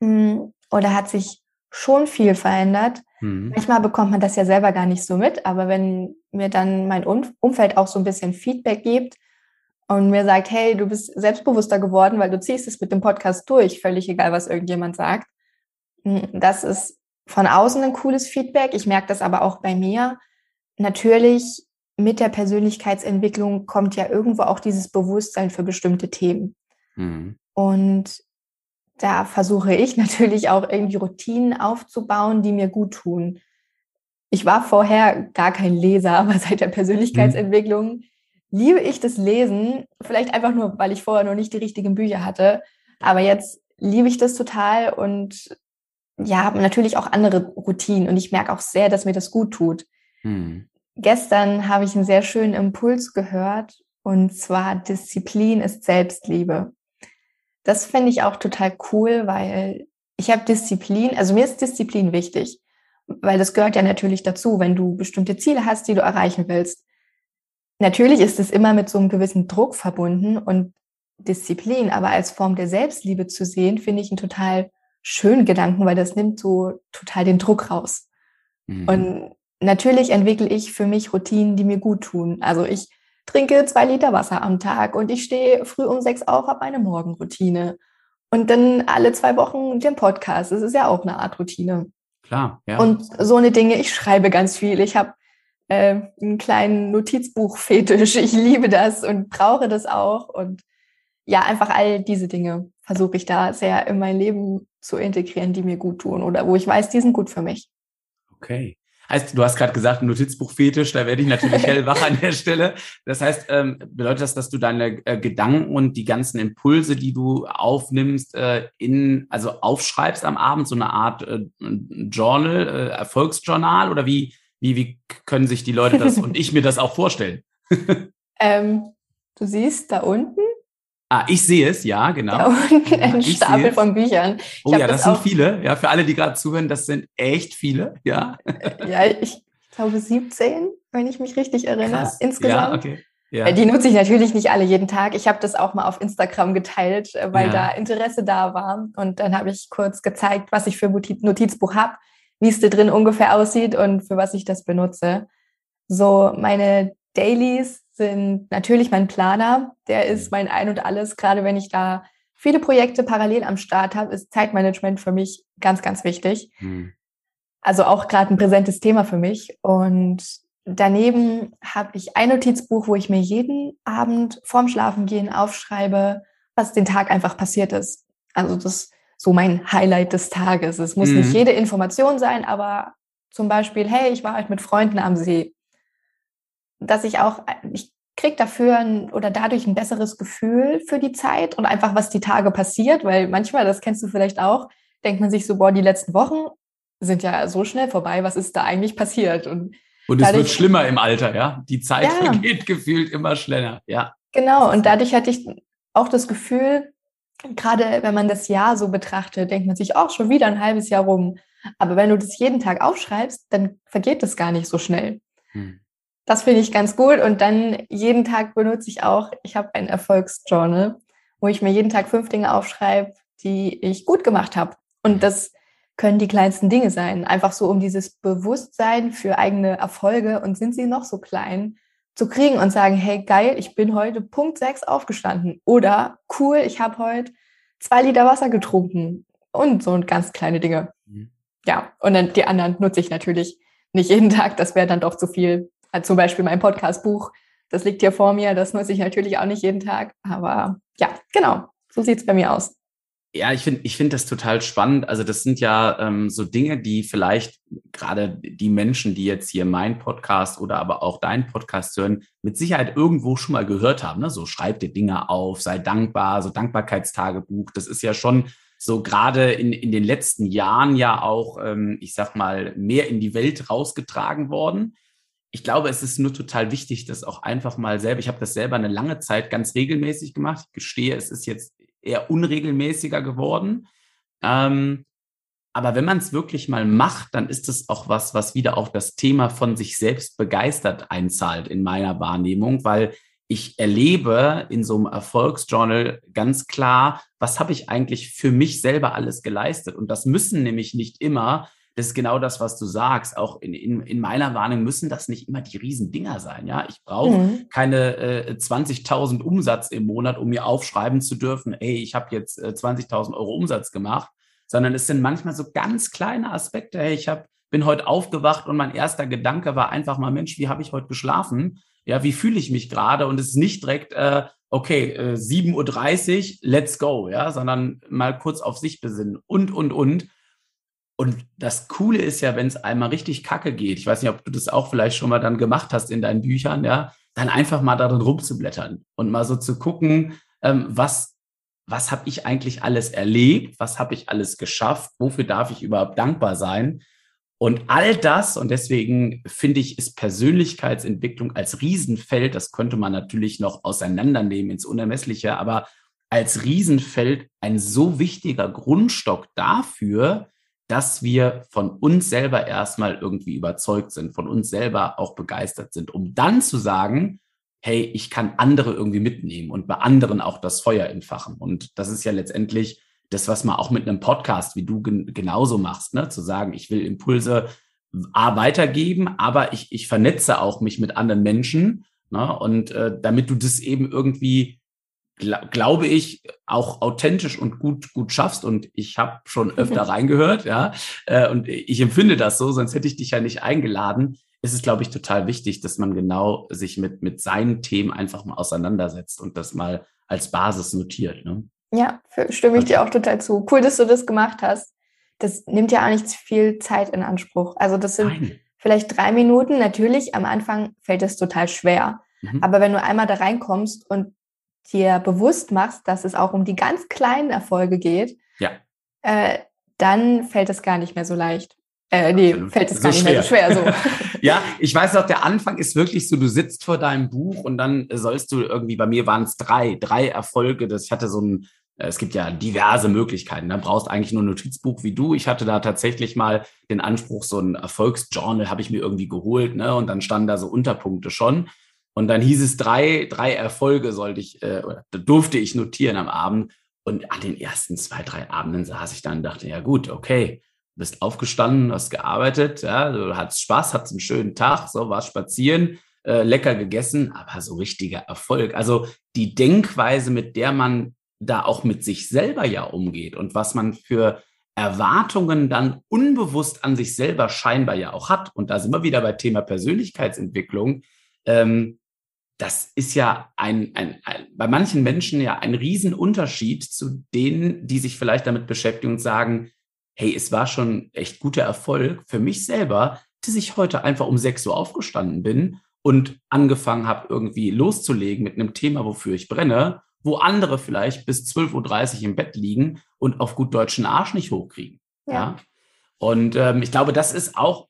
Hm, oder hat sich schon viel verändert. Mhm. Manchmal bekommt man das ja selber gar nicht so mit, aber wenn mir dann mein Umfeld auch so ein bisschen Feedback gibt und mir sagt, hey, du bist selbstbewusster geworden, weil du ziehst es mit dem Podcast durch, völlig egal, was irgendjemand sagt. Hm, das ist von außen ein cooles Feedback. Ich merke das aber auch bei mir. Natürlich mit der Persönlichkeitsentwicklung kommt ja irgendwo auch dieses Bewusstsein für bestimmte Themen. Mhm. Und da versuche ich natürlich auch irgendwie Routinen aufzubauen, die mir gut tun. Ich war vorher gar kein Leser, aber seit der Persönlichkeitsentwicklung mhm. Liebe ich das Lesen. Vielleicht einfach nur, weil ich vorher noch nicht die richtigen Bücher hatte. Aber jetzt liebe ich das total und ja, habe natürlich auch andere Routinen und ich merke auch sehr, dass mir das gut tut. Mhm. Gestern habe ich einen sehr schönen Impuls gehört und zwar Disziplin ist Selbstliebe. Das finde ich auch total cool, weil ich habe Disziplin, also mir ist Disziplin wichtig, weil das gehört ja natürlich dazu, wenn du bestimmte Ziele hast, die du erreichen willst. Natürlich ist es immer mit so einem gewissen Druck verbunden und Disziplin, aber als Form der Selbstliebe zu sehen, finde ich einen total schönen Gedanken, weil das nimmt so total den Druck raus. Mhm. Und natürlich entwickle ich für mich Routinen, die mir gut tun. Also ich trinke zwei Liter Wasser am Tag und ich stehe früh um sechs auf, habe eine Morgenroutine. Und dann alle zwei Wochen den Podcast. Das ist ja auch eine Art Routine. Klar, ja. Und so eine Dinge, ich schreibe ganz viel. Ich habe äh, einen kleinen Notizbuch-Fetisch. Ich liebe das und brauche das auch. Und ja, einfach all diese Dinge versuche ich da sehr in mein Leben zu integrieren, die mir gut tun oder wo ich weiß, die sind gut für mich. Okay. Heißt, du hast gerade gesagt, Notizbuch-Fetisch, da werde ich natürlich hellwach an der Stelle. Das heißt, ähm, bedeutet das, dass du deine äh, Gedanken und die ganzen Impulse, die du aufnimmst, äh, in, also aufschreibst am Abend, so eine Art äh, Journal, äh, Erfolgsjournal oder wie, wie, wie können sich die Leute das und ich mir das auch vorstellen? ähm, du siehst da unten Ah, ich sehe es, ja, genau. Da unten ein Stapel von Büchern. Ich oh ja, das, das sind viele. Ja, für alle, die gerade zuhören, das sind echt viele, ja. Ja, ich glaube 17, wenn ich mich richtig erinnere, Krass. insgesamt. Ja, okay. Ja. Äh, die nutze ich natürlich nicht alle jeden Tag. Ich habe das auch mal auf Instagram geteilt, äh, weil ja. da Interesse da war. Und dann habe ich kurz gezeigt, was ich für Notiz Notizbuch habe. Wie es da drin ungefähr aussieht und für was ich das benutze. So, meine Dailies sind natürlich mein Planer. Der ist mein Ein und Alles. Gerade wenn ich da viele Projekte parallel am Start habe, ist Zeitmanagement für mich ganz, ganz wichtig. Hm. Also auch gerade ein präsentes Thema für mich. Und daneben habe ich ein Notizbuch, wo ich mir jeden Abend vorm Schlafengehen aufschreibe, was den Tag einfach passiert ist. Also das ist so mein Highlight des Tages. Es muss mhm. nicht jede Information sein, aber zum Beispiel, hey, ich war halt mit Freunden am See. Dass ich auch, ich kriege dafür ein, oder dadurch ein besseres Gefühl für die Zeit und einfach, was die Tage passiert, weil manchmal, das kennst du vielleicht auch, denkt man sich so, boah, die letzten Wochen sind ja so schnell vorbei, was ist da eigentlich passiert? Und, und es wird schlimmer im Alter, ja? Die Zeit ja. vergeht gefühlt immer schneller, ja. Genau, und dadurch hatte ich auch das Gefühl, gerade wenn man das Jahr so betrachtet, denkt man sich auch schon wieder ein halbes Jahr rum. Aber wenn du das jeden Tag aufschreibst, dann vergeht das gar nicht so schnell. Hm. Das finde ich ganz gut. Und dann jeden Tag benutze ich auch, ich habe ein Erfolgsjournal, wo ich mir jeden Tag fünf Dinge aufschreibe, die ich gut gemacht habe. Und das können die kleinsten Dinge sein. Einfach so um dieses Bewusstsein für eigene Erfolge und sind sie noch so klein, zu kriegen und sagen, hey geil, ich bin heute Punkt 6 aufgestanden oder cool, ich habe heute zwei Liter Wasser getrunken und so ganz kleine Dinge. Mhm. Ja, und dann die anderen nutze ich natürlich nicht jeden Tag, das wäre dann doch zu viel. Also zum Beispiel mein Podcast-Buch, das liegt hier vor mir, das nutze ich natürlich auch nicht jeden Tag, aber ja, genau, so sieht's bei mir aus. Ja, ich finde ich finde das total spannend. Also das sind ja ähm, so Dinge, die vielleicht gerade die Menschen, die jetzt hier mein Podcast oder aber auch deinen Podcast hören, mit Sicherheit irgendwo schon mal gehört haben. Ne? So schreib dir Dinge auf, sei dankbar, so Dankbarkeitstagebuch. Das ist ja schon so gerade in, in den letzten Jahren ja auch, ähm, ich sag mal, mehr in die Welt rausgetragen worden. Ich glaube, es ist nur total wichtig, das auch einfach mal selber. Ich habe das selber eine lange Zeit ganz regelmäßig gemacht. Ich gestehe, es ist jetzt eher unregelmäßiger geworden. Ähm, aber wenn man es wirklich mal macht, dann ist es auch was, was wieder auf das Thema von sich selbst begeistert einzahlt in meiner Wahrnehmung, weil ich erlebe in so einem Erfolgsjournal ganz klar, was habe ich eigentlich für mich selber alles geleistet. Und das müssen nämlich nicht immer das ist genau das, was du sagst. Auch in, in, in meiner Warnung müssen das nicht immer die Riesendinger sein. Ja, ich brauche mhm. keine äh, 20.000 Umsatz im Monat, um mir aufschreiben zu dürfen, hey, ich habe jetzt äh, 20.000 Euro Umsatz gemacht, sondern es sind manchmal so ganz kleine Aspekte. Hey, ich habe bin heute aufgewacht und mein erster Gedanke war einfach mal, Mensch, wie habe ich heute geschlafen? Ja, wie fühle ich mich gerade? Und es ist nicht direkt, äh, okay, äh, 7.30 Uhr, let's go, ja, sondern mal kurz auf sich besinnen und, und, und. Und das Coole ist ja, wenn es einmal richtig kacke geht, ich weiß nicht, ob du das auch vielleicht schon mal dann gemacht hast in deinen Büchern, ja, dann einfach mal darin rumzublättern und mal so zu gucken, ähm, was, was habe ich eigentlich alles erlebt, was habe ich alles geschafft, wofür darf ich überhaupt dankbar sein. Und all das, und deswegen finde ich, ist Persönlichkeitsentwicklung als Riesenfeld, das könnte man natürlich noch auseinandernehmen ins Unermessliche, aber als Riesenfeld ein so wichtiger Grundstock dafür, dass wir von uns selber erstmal irgendwie überzeugt sind, von uns selber auch begeistert sind, um dann zu sagen, hey, ich kann andere irgendwie mitnehmen und bei anderen auch das Feuer entfachen. Und das ist ja letztendlich das, was man auch mit einem Podcast wie du gen genauso machst, ne? zu sagen, ich will Impulse A weitergeben, aber ich, ich vernetze auch mich mit anderen Menschen. Ne? Und äh, damit du das eben irgendwie glaube ich, auch authentisch und gut, gut schaffst. Und ich habe schon öfter reingehört, ja. Äh, und ich empfinde das so, sonst hätte ich dich ja nicht eingeladen. Ist es, glaube ich, total wichtig, dass man genau sich mit, mit seinen Themen einfach mal auseinandersetzt und das mal als Basis notiert. Ne? Ja, stimme ich dir auch total zu. Cool, dass du das gemacht hast. Das nimmt ja auch nicht viel Zeit in Anspruch. Also das sind Nein. vielleicht drei Minuten. Natürlich, am Anfang fällt es total schwer. Mhm. Aber wenn du einmal da reinkommst und dir bewusst machst, dass es auch um die ganz kleinen Erfolge geht, ja. äh, dann fällt es gar nicht mehr so leicht. Äh, nee, Absolut. fällt es so gar nicht schwer. mehr so schwer. So. ja, ich weiß noch, der Anfang ist wirklich so, du sitzt vor deinem Buch und dann sollst du irgendwie, bei mir waren es drei, drei Erfolge. Das, ich hatte so ein, äh, es gibt ja diverse Möglichkeiten. Da brauchst eigentlich nur ein Notizbuch wie du. Ich hatte da tatsächlich mal den Anspruch, so ein Erfolgsjournal habe ich mir irgendwie geholt, ne? Und dann standen da so Unterpunkte schon. Und dann hieß es, drei, drei Erfolge sollte ich, äh, durfte ich notieren am Abend. Und an den ersten zwei, drei Abenden saß ich dann und dachte, ja gut, okay, bist aufgestanden, hast gearbeitet, ja, du hattest Spaß, hattest einen schönen Tag, so warst spazieren, äh, lecker gegessen, aber so richtiger Erfolg. Also die Denkweise, mit der man da auch mit sich selber ja umgeht und was man für Erwartungen dann unbewusst an sich selber scheinbar ja auch hat. Und da sind wir wieder bei Thema Persönlichkeitsentwicklung. Ähm, das ist ja ein, ein, ein, bei manchen Menschen ja ein Riesenunterschied zu denen, die sich vielleicht damit beschäftigen und sagen, hey, es war schon echt guter Erfolg für mich selber, dass ich heute einfach um 6 Uhr aufgestanden bin und angefangen habe, irgendwie loszulegen mit einem Thema, wofür ich brenne, wo andere vielleicht bis 12.30 Uhr im Bett liegen und auf gut deutschen Arsch nicht hochkriegen. Ja. ja? Und ähm, ich glaube, das ist auch,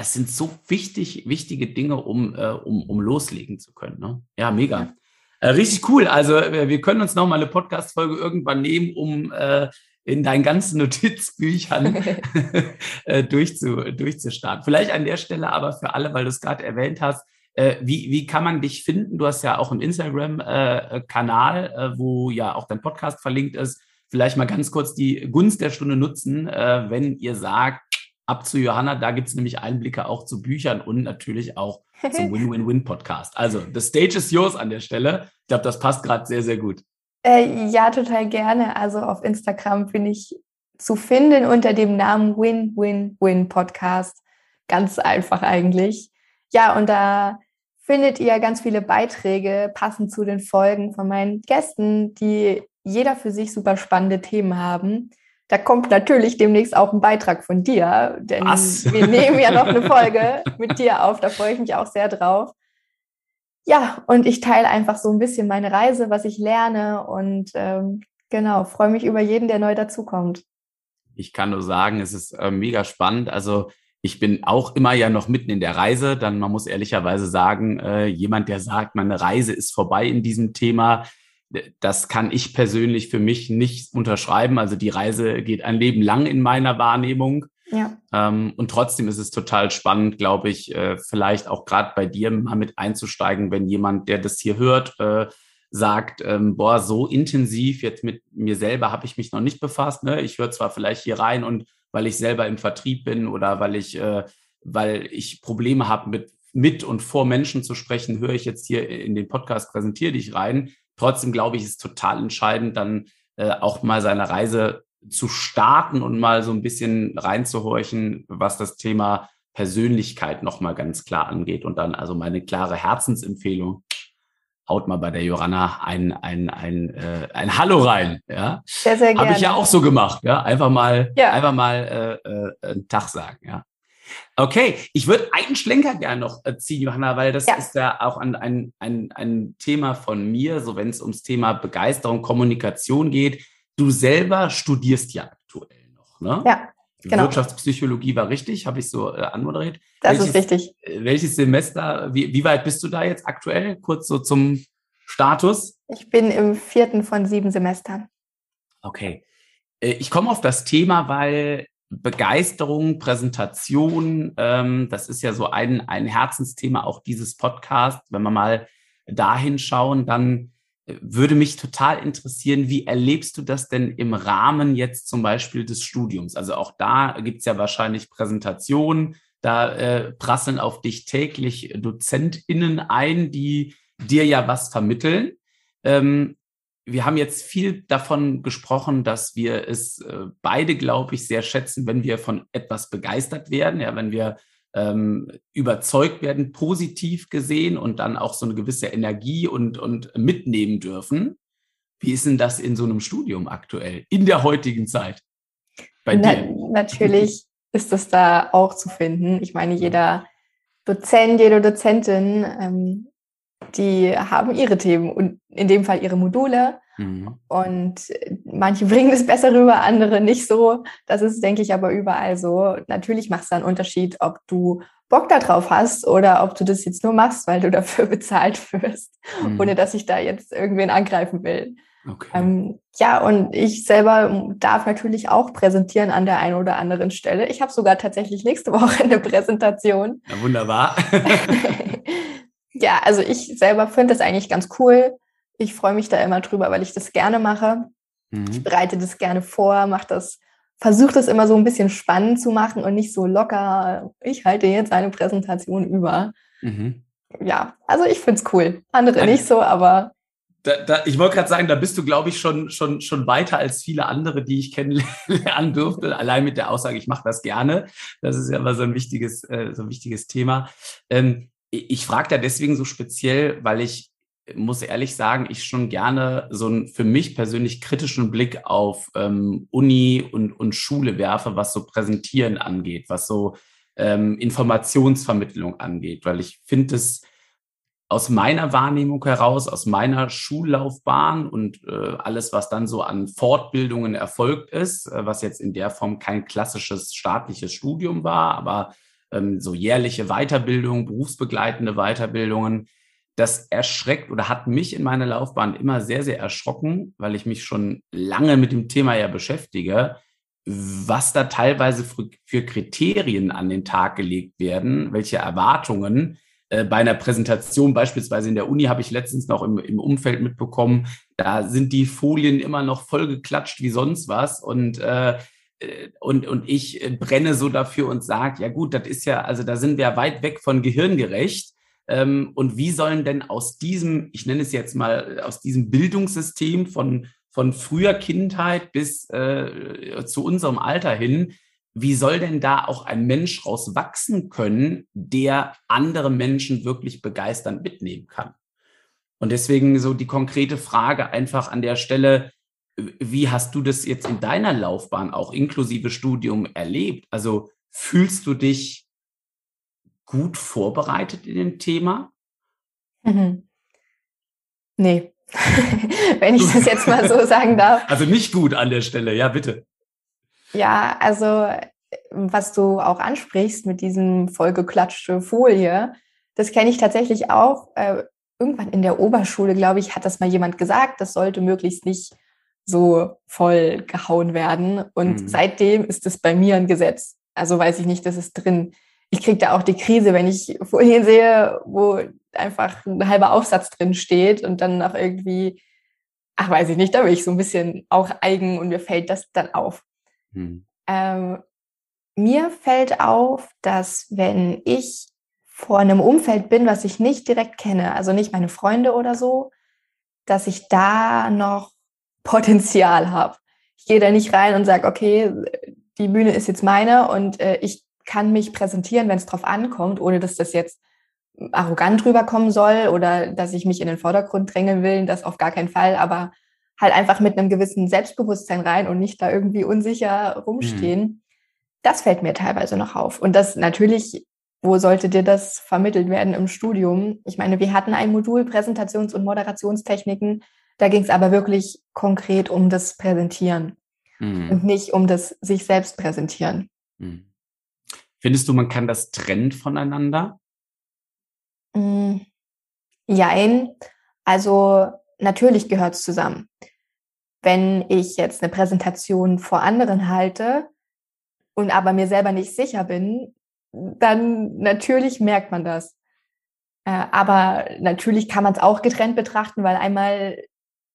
es sind so wichtig, wichtige Dinge, um, äh, um, um loslegen zu können. Ne? Ja, mega. Äh, richtig cool. Also wir können uns noch mal eine Podcast-Folge irgendwann nehmen, um äh, in deinen ganzen Notizbüchern äh, durchzu, durchzustarten. Vielleicht an der Stelle aber für alle, weil du es gerade erwähnt hast, äh, wie, wie kann man dich finden? Du hast ja auch einen Instagram-Kanal, äh, wo ja auch dein Podcast verlinkt ist. Vielleicht mal ganz kurz die Gunst der Stunde nutzen, wenn ihr sagt, ab zu Johanna, da gibt es nämlich Einblicke auch zu Büchern und natürlich auch zum Win-Win-Win-Podcast. Also, the stage is yours an der Stelle. Ich glaube, das passt gerade sehr, sehr gut. Äh, ja, total gerne. Also auf Instagram bin ich zu finden unter dem Namen Win-Win-Win Podcast. Ganz einfach eigentlich. Ja, und da findet ihr ganz viele Beiträge passend zu den Folgen von meinen Gästen, die jeder für sich super spannende Themen haben. Da kommt natürlich demnächst auch ein Beitrag von dir, denn Was? wir nehmen ja noch eine Folge mit dir auf. Da freue ich mich auch sehr drauf. Ja, und ich teile einfach so ein bisschen meine Reise, was ich lerne und ähm, genau, freue mich über jeden, der neu dazukommt. Ich kann nur sagen, es ist äh, mega spannend. Also ich bin auch immer ja noch mitten in der Reise. Dann, man muss ehrlicherweise sagen, äh, jemand, der sagt, meine Reise ist vorbei in diesem Thema, das kann ich persönlich für mich nicht unterschreiben. Also die Reise geht ein Leben lang in meiner Wahrnehmung. Ja. Ähm, und trotzdem ist es total spannend, glaube ich, äh, vielleicht auch gerade bei dir mal mit einzusteigen, wenn jemand, der das hier hört, äh, sagt, ähm, boah, so intensiv jetzt mit mir selber habe ich mich noch nicht befasst. Ne? Ich höre zwar vielleicht hier rein und weil ich selber im Vertrieb bin oder weil ich, äh, weil ich Probleme habe mit mit und vor Menschen zu sprechen, höre ich jetzt hier in den Podcast, präsentiere dich rein. Trotzdem glaube ich, ist total entscheidend, dann äh, auch mal seine Reise zu starten und mal so ein bisschen reinzuhorchen, was das Thema Persönlichkeit nochmal ganz klar angeht. Und dann also meine klare Herzensempfehlung, haut mal bei der Joranna ein, ein, ein, äh, ein Hallo rein. Ja? Sehr, sehr gerne. Habe ich ja auch so gemacht. Ja? Einfach mal, ja. einfach mal äh, äh, einen Tag sagen. Ja? Okay, ich würde einen Schlenker gerne noch äh, ziehen, Johanna, weil das ja. ist ja auch ein, ein, ein, ein Thema von mir, so wenn es ums Thema Begeisterung, Kommunikation geht. Du selber studierst ja aktuell noch, ne? Ja. Genau. Wirtschaftspsychologie war richtig, habe ich so äh, anmoderiert. Das welches, ist richtig. Äh, welches Semester, wie, wie weit bist du da jetzt aktuell? Kurz so zum Status. Ich bin im vierten von sieben Semestern. Okay. Äh, ich komme auf das Thema, weil Begeisterung, Präsentation, ähm, das ist ja so ein, ein Herzensthema auch dieses Podcast. Wenn wir mal dahin schauen, dann würde mich total interessieren, wie erlebst du das denn im Rahmen jetzt zum Beispiel des Studiums? Also auch da gibt es ja wahrscheinlich Präsentationen, da äh, prasseln auf dich täglich DozentInnen ein, die dir ja was vermitteln. Ähm, wir haben jetzt viel davon gesprochen, dass wir es äh, beide, glaube ich, sehr schätzen, wenn wir von etwas begeistert werden, ja, wenn wir ähm, überzeugt werden, positiv gesehen und dann auch so eine gewisse Energie und, und mitnehmen dürfen. Wie ist denn das in so einem Studium aktuell, in der heutigen Zeit? Bei Na, dir? Natürlich ist das da auch zu finden. Ich meine, jeder Dozent, jede Dozentin, ähm, die haben ihre Themen und in dem Fall ihre Module. Mhm. Und manche bringen es besser rüber, andere nicht so. Das ist, denke ich, aber überall so. Natürlich macht es da einen Unterschied, ob du Bock darauf hast oder ob du das jetzt nur machst, weil du dafür bezahlt wirst, mhm. ohne dass ich da jetzt irgendwen angreifen will. Okay. Ähm, ja, und ich selber darf natürlich auch präsentieren an der einen oder anderen Stelle. Ich habe sogar tatsächlich nächste Woche eine Präsentation. Ja, wunderbar. Ja, also ich selber finde das eigentlich ganz cool. Ich freue mich da immer drüber, weil ich das gerne mache. Mhm. Ich bereite das gerne vor, mache das versuche das immer so ein bisschen spannend zu machen und nicht so locker, ich halte jetzt eine Präsentation über. Mhm. Ja, also ich finde es cool. Andere nicht so, aber da, da, ich wollte gerade sagen, da bist du, glaube ich, schon, schon, schon weiter als viele andere, die ich kennenlernen durfte. Allein mit der Aussage, ich mache das gerne. Das ist ja immer so ein wichtiges, äh, so ein wichtiges Thema. Ähm, ich frage da deswegen so speziell, weil ich muss ehrlich sagen, ich schon gerne so einen für mich persönlich kritischen Blick auf ähm, Uni und, und Schule werfe, was so Präsentieren angeht, was so ähm, Informationsvermittlung angeht, weil ich finde es aus meiner Wahrnehmung heraus, aus meiner Schullaufbahn und äh, alles, was dann so an Fortbildungen erfolgt ist, äh, was jetzt in der Form kein klassisches staatliches Studium war, aber ähm, so jährliche Weiterbildung, berufsbegleitende Weiterbildungen, das erschreckt oder hat mich in meiner Laufbahn immer sehr, sehr erschrocken, weil ich mich schon lange mit dem Thema ja beschäftige, was da teilweise für, für Kriterien an den Tag gelegt werden, welche Erwartungen äh, bei einer Präsentation, beispielsweise in der Uni, habe ich letztens noch im, im Umfeld mitbekommen, da sind die Folien immer noch vollgeklatscht wie sonst was und äh und, und ich brenne so dafür und sage, ja gut, das ist ja, also da sind wir weit weg von gehirngerecht. Ähm, und wie sollen denn aus diesem, ich nenne es jetzt mal, aus diesem Bildungssystem von, von früher Kindheit bis äh, zu unserem Alter hin, wie soll denn da auch ein Mensch raus wachsen können, der andere Menschen wirklich begeisternd mitnehmen kann? Und deswegen so die konkrete Frage einfach an der Stelle, wie hast du das jetzt in deiner Laufbahn auch inklusive Studium erlebt? Also fühlst du dich gut vorbereitet in dem Thema? Mhm. Nee, wenn ich das jetzt mal so sagen darf. Also nicht gut an der Stelle, ja, bitte. Ja, also was du auch ansprichst mit diesem vollgeklatschte Folie, das kenne ich tatsächlich auch. Äh, irgendwann in der Oberschule, glaube ich, hat das mal jemand gesagt, das sollte möglichst nicht so voll gehauen werden. Und mhm. seitdem ist es bei mir ein Gesetz. Also weiß ich nicht, das ist drin. Ich kriege da auch die Krise, wenn ich Folien sehe, wo einfach ein halber Aufsatz drin steht und dann noch irgendwie, ach weiß ich nicht, da bin ich so ein bisschen auch eigen und mir fällt das dann auf. Hm. Ähm, mir fällt auf, dass wenn ich vor einem Umfeld bin, was ich nicht direkt kenne, also nicht meine Freunde oder so, dass ich da noch Potenzial habe. Ich gehe da nicht rein und sage, okay, die Bühne ist jetzt meine und äh, ich kann mich präsentieren, wenn es drauf ankommt, ohne dass das jetzt arrogant rüberkommen soll oder dass ich mich in den Vordergrund drängen will, das auf gar keinen Fall, aber halt einfach mit einem gewissen Selbstbewusstsein rein und nicht da irgendwie unsicher rumstehen. Mhm. Das fällt mir teilweise noch auf. Und das natürlich, wo sollte dir das vermittelt werden im Studium? Ich meine, wir hatten ein Modul Präsentations- und Moderationstechniken. Da ging es aber wirklich konkret um das Präsentieren mhm. und nicht um das sich selbst präsentieren. Mhm. Findest du, man kann das trennen voneinander? Mm, jein. Also natürlich gehört es zusammen. Wenn ich jetzt eine Präsentation vor anderen halte und aber mir selber nicht sicher bin, dann natürlich merkt man das. Äh, aber natürlich kann man es auch getrennt betrachten, weil einmal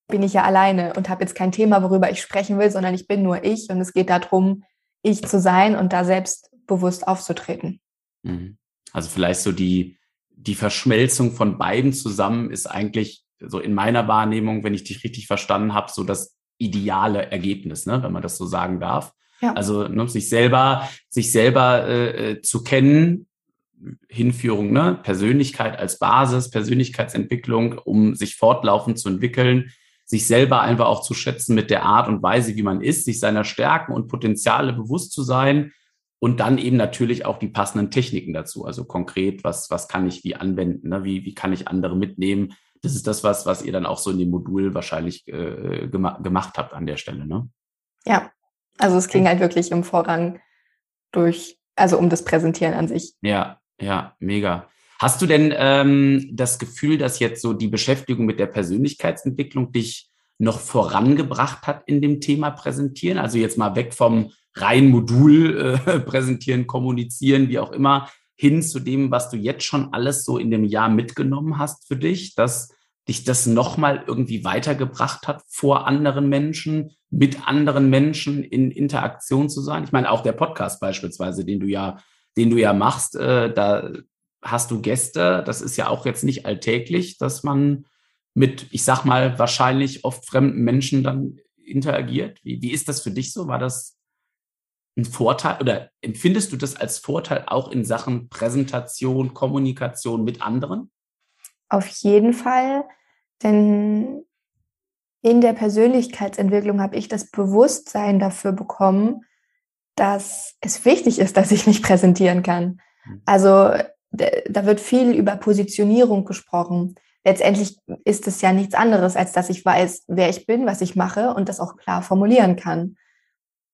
bin ich ja alleine und habe jetzt kein Thema, worüber ich sprechen will, sondern ich bin nur ich und es geht darum, ich zu sein und da selbstbewusst aufzutreten. Mhm. Also vielleicht so die, die Verschmelzung von beiden zusammen ist eigentlich so in meiner Wahrnehmung, wenn ich dich richtig verstanden habe, so das ideale Ergebnis, ne, wenn man das so sagen darf. Ja. Also ne, sich selber, sich selber äh, äh, zu kennen, Hinführung, ne, Persönlichkeit als Basis, Persönlichkeitsentwicklung, um sich fortlaufend zu entwickeln, sich selber einfach auch zu schätzen mit der Art und Weise, wie man ist, sich seiner Stärken und Potenziale bewusst zu sein und dann eben natürlich auch die passenden Techniken dazu. Also konkret, was, was kann ich wie anwenden, ne? wie, wie kann ich andere mitnehmen, das ist das, was, was ihr dann auch so in dem Modul wahrscheinlich äh, gema gemacht habt an der Stelle, ne? Ja, also es ging halt wirklich im Vorrang durch, also um das Präsentieren an sich. Ja, ja, mega. Hast du denn ähm, das Gefühl, dass jetzt so die Beschäftigung mit der Persönlichkeitsentwicklung dich noch vorangebracht hat in dem Thema Präsentieren? Also jetzt mal weg vom rein Modul äh, präsentieren, kommunizieren, wie auch immer, hin zu dem, was du jetzt schon alles so in dem Jahr mitgenommen hast für dich, dass dich das nochmal irgendwie weitergebracht hat vor anderen Menschen, mit anderen Menschen in Interaktion zu sein? Ich meine, auch der Podcast beispielsweise, den du ja, den du ja machst, äh, da hast du Gäste. Das ist ja auch jetzt nicht alltäglich, dass man mit, ich sag mal, wahrscheinlich oft fremden Menschen dann interagiert. Wie, wie ist das für dich so? War das ein Vorteil oder empfindest du das als Vorteil auch in Sachen Präsentation, Kommunikation mit anderen? Auf jeden Fall, denn in der Persönlichkeitsentwicklung habe ich das Bewusstsein dafür bekommen, dass es wichtig ist, dass ich mich präsentieren kann. Hm. Also da wird viel über Positionierung gesprochen. Letztendlich ist es ja nichts anderes, als dass ich weiß, wer ich bin, was ich mache und das auch klar formulieren kann.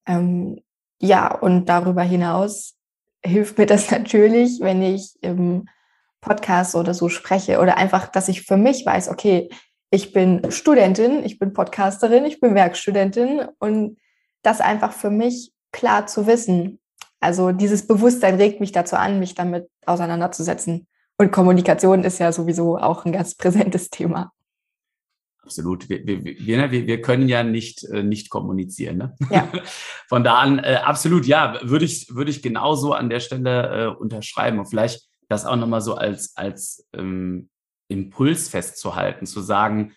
Ähm, ja, und darüber hinaus hilft mir das natürlich, wenn ich im Podcast oder so spreche oder einfach, dass ich für mich weiß, okay, ich bin Studentin, ich bin Podcasterin, ich bin Werkstudentin und das einfach für mich klar zu wissen. Also dieses Bewusstsein regt mich dazu an, mich damit auseinanderzusetzen. Und Kommunikation ist ja sowieso auch ein ganz präsentes Thema. Absolut. Wir, wir, wir, wir können ja nicht, äh, nicht kommunizieren. Ne? Ja. Von da an, äh, absolut, ja, würde ich, würde ich genauso an der Stelle äh, unterschreiben. Und vielleicht das auch nochmal so als, als ähm, Impuls festzuhalten, zu sagen,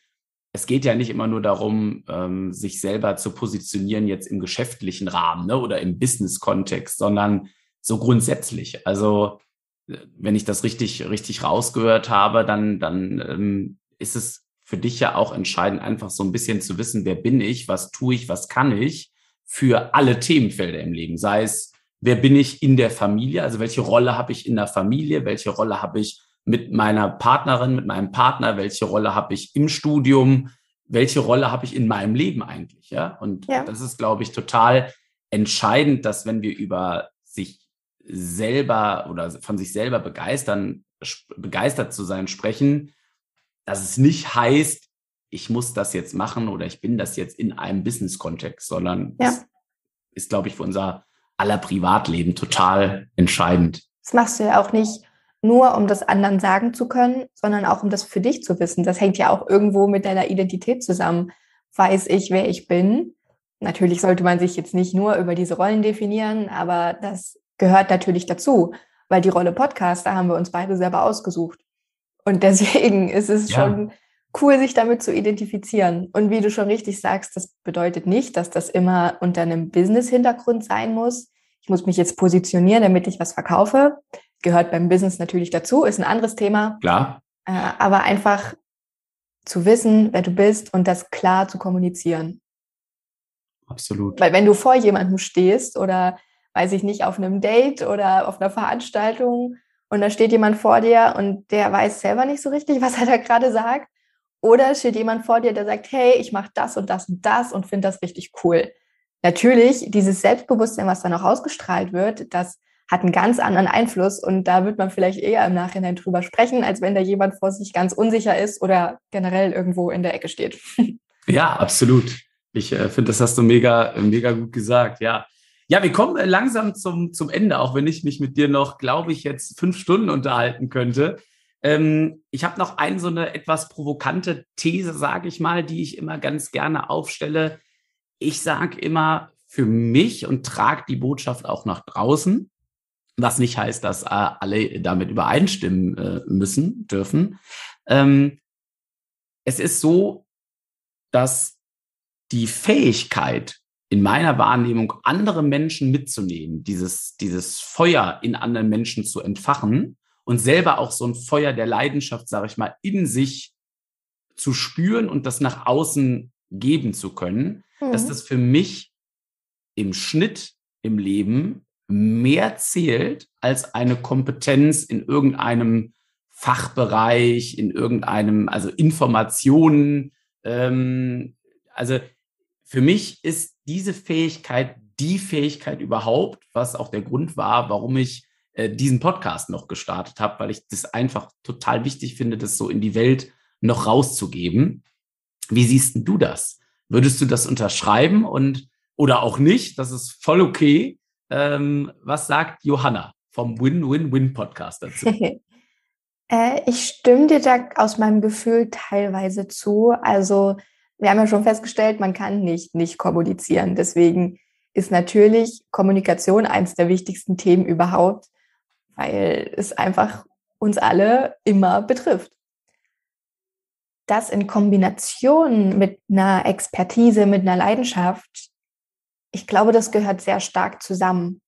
es geht ja nicht immer nur darum, ähm, sich selber zu positionieren jetzt im geschäftlichen Rahmen ne, oder im Business-Kontext, sondern so grundsätzlich. Also äh, wenn ich das richtig, richtig rausgehört habe, dann, dann ähm, ist es für dich ja auch entscheidend, einfach so ein bisschen zu wissen, wer bin ich, was tue ich, was kann ich für alle Themenfelder im Leben. Sei es, wer bin ich in der Familie, also welche Rolle habe ich in der Familie, welche Rolle habe ich mit meiner Partnerin, mit meinem Partner, welche Rolle habe ich im Studium, welche Rolle habe ich in meinem Leben eigentlich, ja? Und ja. das ist, glaube ich, total entscheidend, dass wenn wir über sich selber oder von sich selber begeistern, begeistert zu sein sprechen, dass es nicht heißt, ich muss das jetzt machen oder ich bin das jetzt in einem Business-Kontext, sondern ja. ist, glaube ich, für unser aller Privatleben total entscheidend. Das machst du ja auch nicht nur, um das anderen sagen zu können, sondern auch, um das für dich zu wissen. Das hängt ja auch irgendwo mit deiner Identität zusammen. Weiß ich, wer ich bin? Natürlich sollte man sich jetzt nicht nur über diese Rollen definieren, aber das gehört natürlich dazu, weil die Rolle Podcaster haben wir uns beide selber ausgesucht. Und deswegen ist es ja. schon cool, sich damit zu identifizieren. Und wie du schon richtig sagst, das bedeutet nicht, dass das immer unter einem Business-Hintergrund sein muss. Ich muss mich jetzt positionieren, damit ich was verkaufe. Gehört beim Business natürlich dazu, ist ein anderes Thema. Klar. Äh, aber einfach zu wissen, wer du bist und das klar zu kommunizieren. Absolut. Weil wenn du vor jemandem stehst oder, weiß ich nicht, auf einem Date oder auf einer Veranstaltung und da steht jemand vor dir und der weiß selber nicht so richtig, was er da gerade sagt. Oder steht jemand vor dir, der sagt, hey, ich mache das und das und das und finde das richtig cool. Natürlich, dieses Selbstbewusstsein, was dann auch ausgestrahlt wird, das hat einen ganz anderen Einfluss und da wird man vielleicht eher im Nachhinein drüber sprechen, als wenn da jemand vor sich ganz unsicher ist oder generell irgendwo in der Ecke steht. Ja, absolut. Ich äh, finde, das hast du mega, mega gut gesagt. Ja, ja, wir kommen äh, langsam zum, zum Ende, auch wenn ich mich mit dir noch, glaube ich, jetzt fünf Stunden unterhalten könnte. Ähm, ich habe noch eine so eine etwas provokante These, sage ich mal, die ich immer ganz gerne aufstelle. Ich sage immer für mich und trage die Botschaft auch nach draußen, was nicht heißt, dass äh, alle damit übereinstimmen äh, müssen, dürfen. Ähm, es ist so, dass die Fähigkeit, in meiner Wahrnehmung andere Menschen mitzunehmen, dieses, dieses Feuer in anderen Menschen zu entfachen und selber auch so ein Feuer der Leidenschaft, sage ich mal, in sich zu spüren und das nach außen geben zu können, mhm. dass das für mich im Schnitt im Leben mehr zählt als eine Kompetenz in irgendeinem Fachbereich, in irgendeinem, also Informationen. Ähm, also für mich ist diese Fähigkeit die Fähigkeit überhaupt, was auch der Grund war, warum ich äh, diesen Podcast noch gestartet habe, weil ich das einfach total wichtig finde, das so in die Welt noch rauszugeben. Wie siehst du das? Würdest du das unterschreiben und oder auch nicht? Das ist voll okay. Ähm, was sagt Johanna vom Win-Win-Win-Podcast dazu? äh, ich stimme dir da aus meinem Gefühl teilweise zu. Also wir haben ja schon festgestellt, man kann nicht nicht kommunizieren. Deswegen ist natürlich Kommunikation eines der wichtigsten Themen überhaupt, weil es einfach uns alle immer betrifft. Das in Kombination mit einer Expertise, mit einer Leidenschaft, ich glaube, das gehört sehr stark zusammen.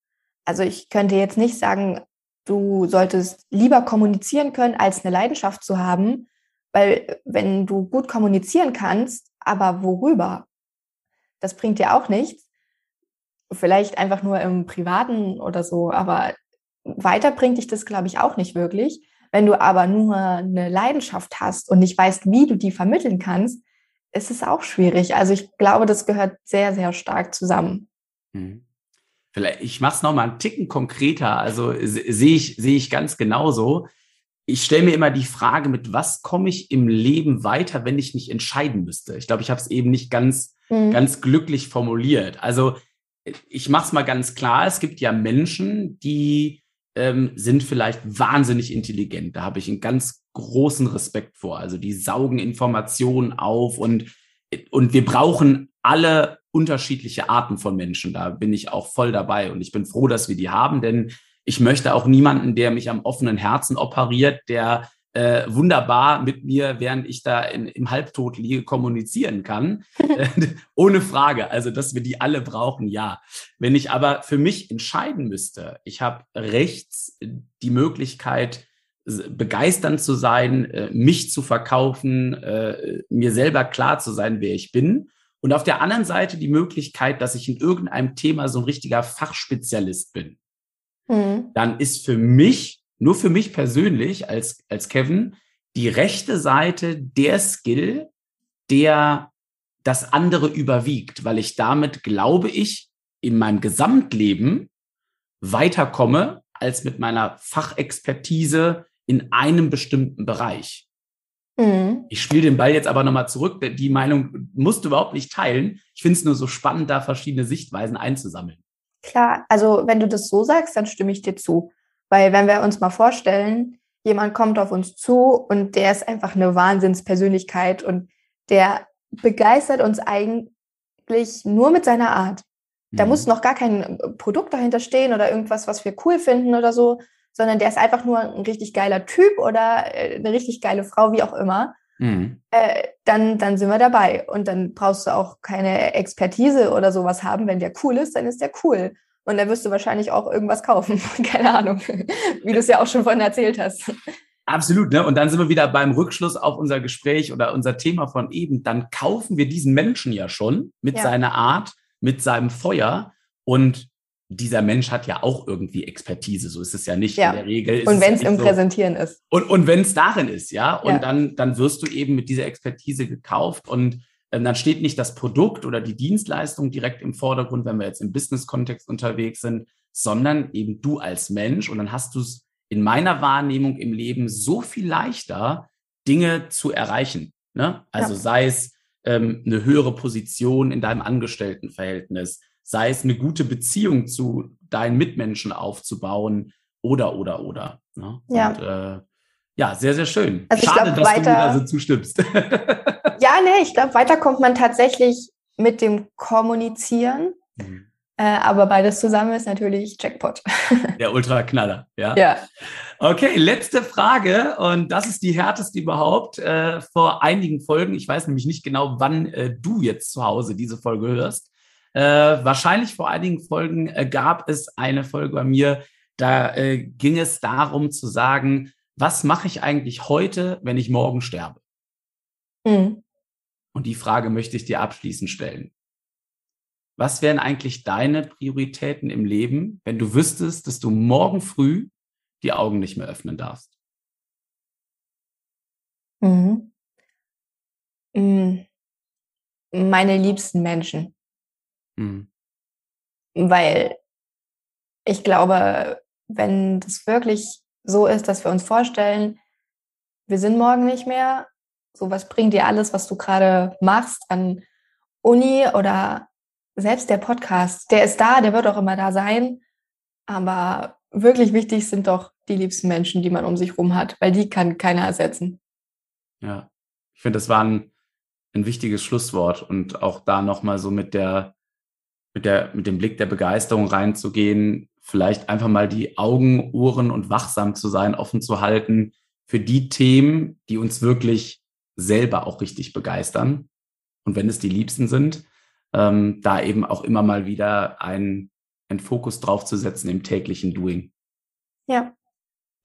Also ich könnte jetzt nicht sagen, du solltest lieber kommunizieren können, als eine Leidenschaft zu haben, weil wenn du gut kommunizieren kannst, aber worüber? Das bringt dir auch nichts. Vielleicht einfach nur im Privaten oder so, aber weiter bringt dich das, glaube ich, auch nicht wirklich. Wenn du aber nur eine Leidenschaft hast und nicht weißt, wie du die vermitteln kannst, ist es auch schwierig. Also ich glaube, das gehört sehr, sehr stark zusammen. Hm. Vielleicht, ich mache es nochmal einen Ticken konkreter. Also sehe ich, sehe ich ganz genauso. Ich stelle mir immer die Frage, mit was komme ich im Leben weiter, wenn ich mich entscheiden müsste? Ich glaube, ich habe es eben nicht ganz, mhm. ganz glücklich formuliert. Also ich mache es mal ganz klar. Es gibt ja Menschen, die ähm, sind vielleicht wahnsinnig intelligent. Da habe ich einen ganz großen Respekt vor. Also die saugen Informationen auf und, und wir brauchen alle unterschiedliche Arten von Menschen. Da bin ich auch voll dabei und ich bin froh, dass wir die haben, denn ich möchte auch niemanden, der mich am offenen Herzen operiert, der äh, wunderbar mit mir, während ich da in, im Halbtod liege, kommunizieren kann. ohne Frage. Also, dass wir die alle brauchen, ja. Wenn ich aber für mich entscheiden müsste, ich habe rechts die Möglichkeit, begeisternd zu sein, äh, mich zu verkaufen, äh, mir selber klar zu sein, wer ich bin. Und auf der anderen Seite die Möglichkeit, dass ich in irgendeinem Thema so ein richtiger Fachspezialist bin. Mhm. Dann ist für mich, nur für mich persönlich als, als Kevin, die rechte Seite der Skill, der das andere überwiegt, weil ich damit, glaube ich, in meinem Gesamtleben weiterkomme als mit meiner Fachexpertise in einem bestimmten Bereich. Mhm. Ich spiele den Ball jetzt aber nochmal zurück. Die Meinung musst du überhaupt nicht teilen. Ich finde es nur so spannend, da verschiedene Sichtweisen einzusammeln. Klar, also wenn du das so sagst, dann stimme ich dir zu. Weil wenn wir uns mal vorstellen, jemand kommt auf uns zu und der ist einfach eine Wahnsinnspersönlichkeit und der begeistert uns eigentlich nur mit seiner Art. Da mhm. muss noch gar kein Produkt dahinter stehen oder irgendwas, was wir cool finden oder so, sondern der ist einfach nur ein richtig geiler Typ oder äh, eine richtig geile Frau, wie auch immer, mhm. äh, dann, dann sind wir dabei. Und dann brauchst du auch keine Expertise oder sowas haben. Wenn der cool ist, dann ist der cool. Und dann wirst du wahrscheinlich auch irgendwas kaufen. Keine Ahnung, wie du es ja auch schon vorhin erzählt hast. Absolut, ne? Und dann sind wir wieder beim Rückschluss auf unser Gespräch oder unser Thema von eben. Dann kaufen wir diesen Menschen ja schon mit ja. seiner Art, mit seinem Feuer. Und dieser Mensch hat ja auch irgendwie Expertise, so ist es ja nicht ja. in der Regel. und wenn es ja im so. Präsentieren ist. Und, und wenn es darin ist, ja. Und ja. Dann, dann wirst du eben mit dieser Expertise gekauft und ähm, dann steht nicht das Produkt oder die Dienstleistung direkt im Vordergrund, wenn wir jetzt im Business-Kontext unterwegs sind, sondern eben du als Mensch. Und dann hast du es in meiner Wahrnehmung im Leben so viel leichter, Dinge zu erreichen. Ne? Also sei es ähm, eine höhere Position in deinem Angestelltenverhältnis, sei es eine gute Beziehung zu deinen Mitmenschen aufzubauen oder, oder, oder. Ne? Ja. Und, äh, ja, sehr, sehr schön. Also Schade, glaub, dass weiter, du mir also zustimmst. ja, nee, ich glaube, weiter kommt man tatsächlich mit dem Kommunizieren. Mhm. Äh, aber beides zusammen ist natürlich Jackpot. Der Ultraknaller, ja. Ja. Okay, letzte Frage und das ist die härteste überhaupt. Äh, vor einigen Folgen, ich weiß nämlich nicht genau, wann äh, du jetzt zu Hause diese Folge hörst, äh, wahrscheinlich vor einigen Folgen äh, gab es eine Folge bei mir, da äh, ging es darum zu sagen, was mache ich eigentlich heute, wenn ich morgen sterbe? Mhm. Und die Frage möchte ich dir abschließend stellen. Was wären eigentlich deine Prioritäten im Leben, wenn du wüsstest, dass du morgen früh die Augen nicht mehr öffnen darfst? Mhm. mhm. Meine liebsten Menschen. Mhm. Weil ich glaube, wenn das wirklich so ist, dass wir uns vorstellen, wir sind morgen nicht mehr, so was bringt dir alles, was du gerade machst an Uni oder selbst der Podcast, der ist da, der wird auch immer da sein, aber wirklich wichtig sind doch die liebsten Menschen, die man um sich rum hat, weil die kann keiner ersetzen. Ja, ich finde, das war ein ein wichtiges Schlusswort und auch da nochmal so mit der, mit der, mit dem Blick der Begeisterung reinzugehen, vielleicht einfach mal die Augen, Ohren und wachsam zu sein, offen zu halten für die Themen, die uns wirklich selber auch richtig begeistern. Und wenn es die Liebsten sind, ähm, da eben auch immer mal wieder ein, ein Fokus drauf zu setzen im täglichen Doing. Ja.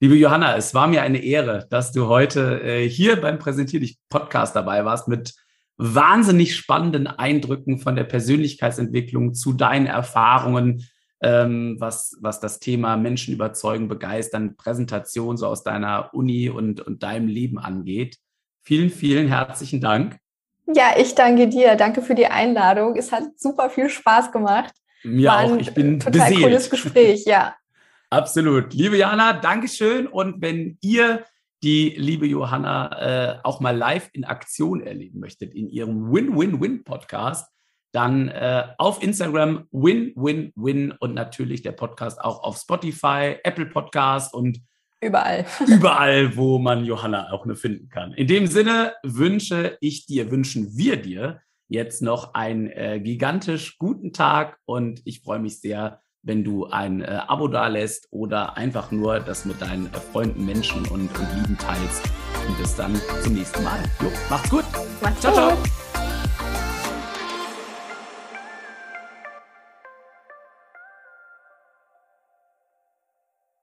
Liebe Johanna, es war mir eine Ehre, dass du heute äh, hier beim Präsentier dich Podcast dabei warst mit wahnsinnig spannenden Eindrücken von der Persönlichkeitsentwicklung zu deinen Erfahrungen, ähm, was, was das Thema Menschen überzeugen, begeistern, Präsentation so aus deiner Uni und, und deinem Leben angeht. Vielen, vielen herzlichen Dank. Ja, ich danke dir. Danke für die Einladung. Es hat super viel Spaß gemacht. Mir War auch. Ich bin total beseelt. cooles Gespräch, ja. Absolut. Liebe Jana, Dankeschön. Und wenn ihr die liebe Johanna äh, auch mal live in Aktion erleben möchtet in ihrem Win-Win-Win-Podcast, dann äh, auf Instagram Win-Win-Win und natürlich der Podcast auch auf Spotify, Apple Podcast und Überall. Überall, wo man Johanna auch nur finden kann. In dem Sinne wünsche ich dir, wünschen wir dir jetzt noch einen äh, gigantisch guten Tag und ich freue mich sehr, wenn du ein äh, Abo dalässt oder einfach nur das mit deinen äh, Freunden, Menschen und, und Lieben teilst. Und bis dann zum nächsten Mal. Jo, macht's gut. Ciao, ciao.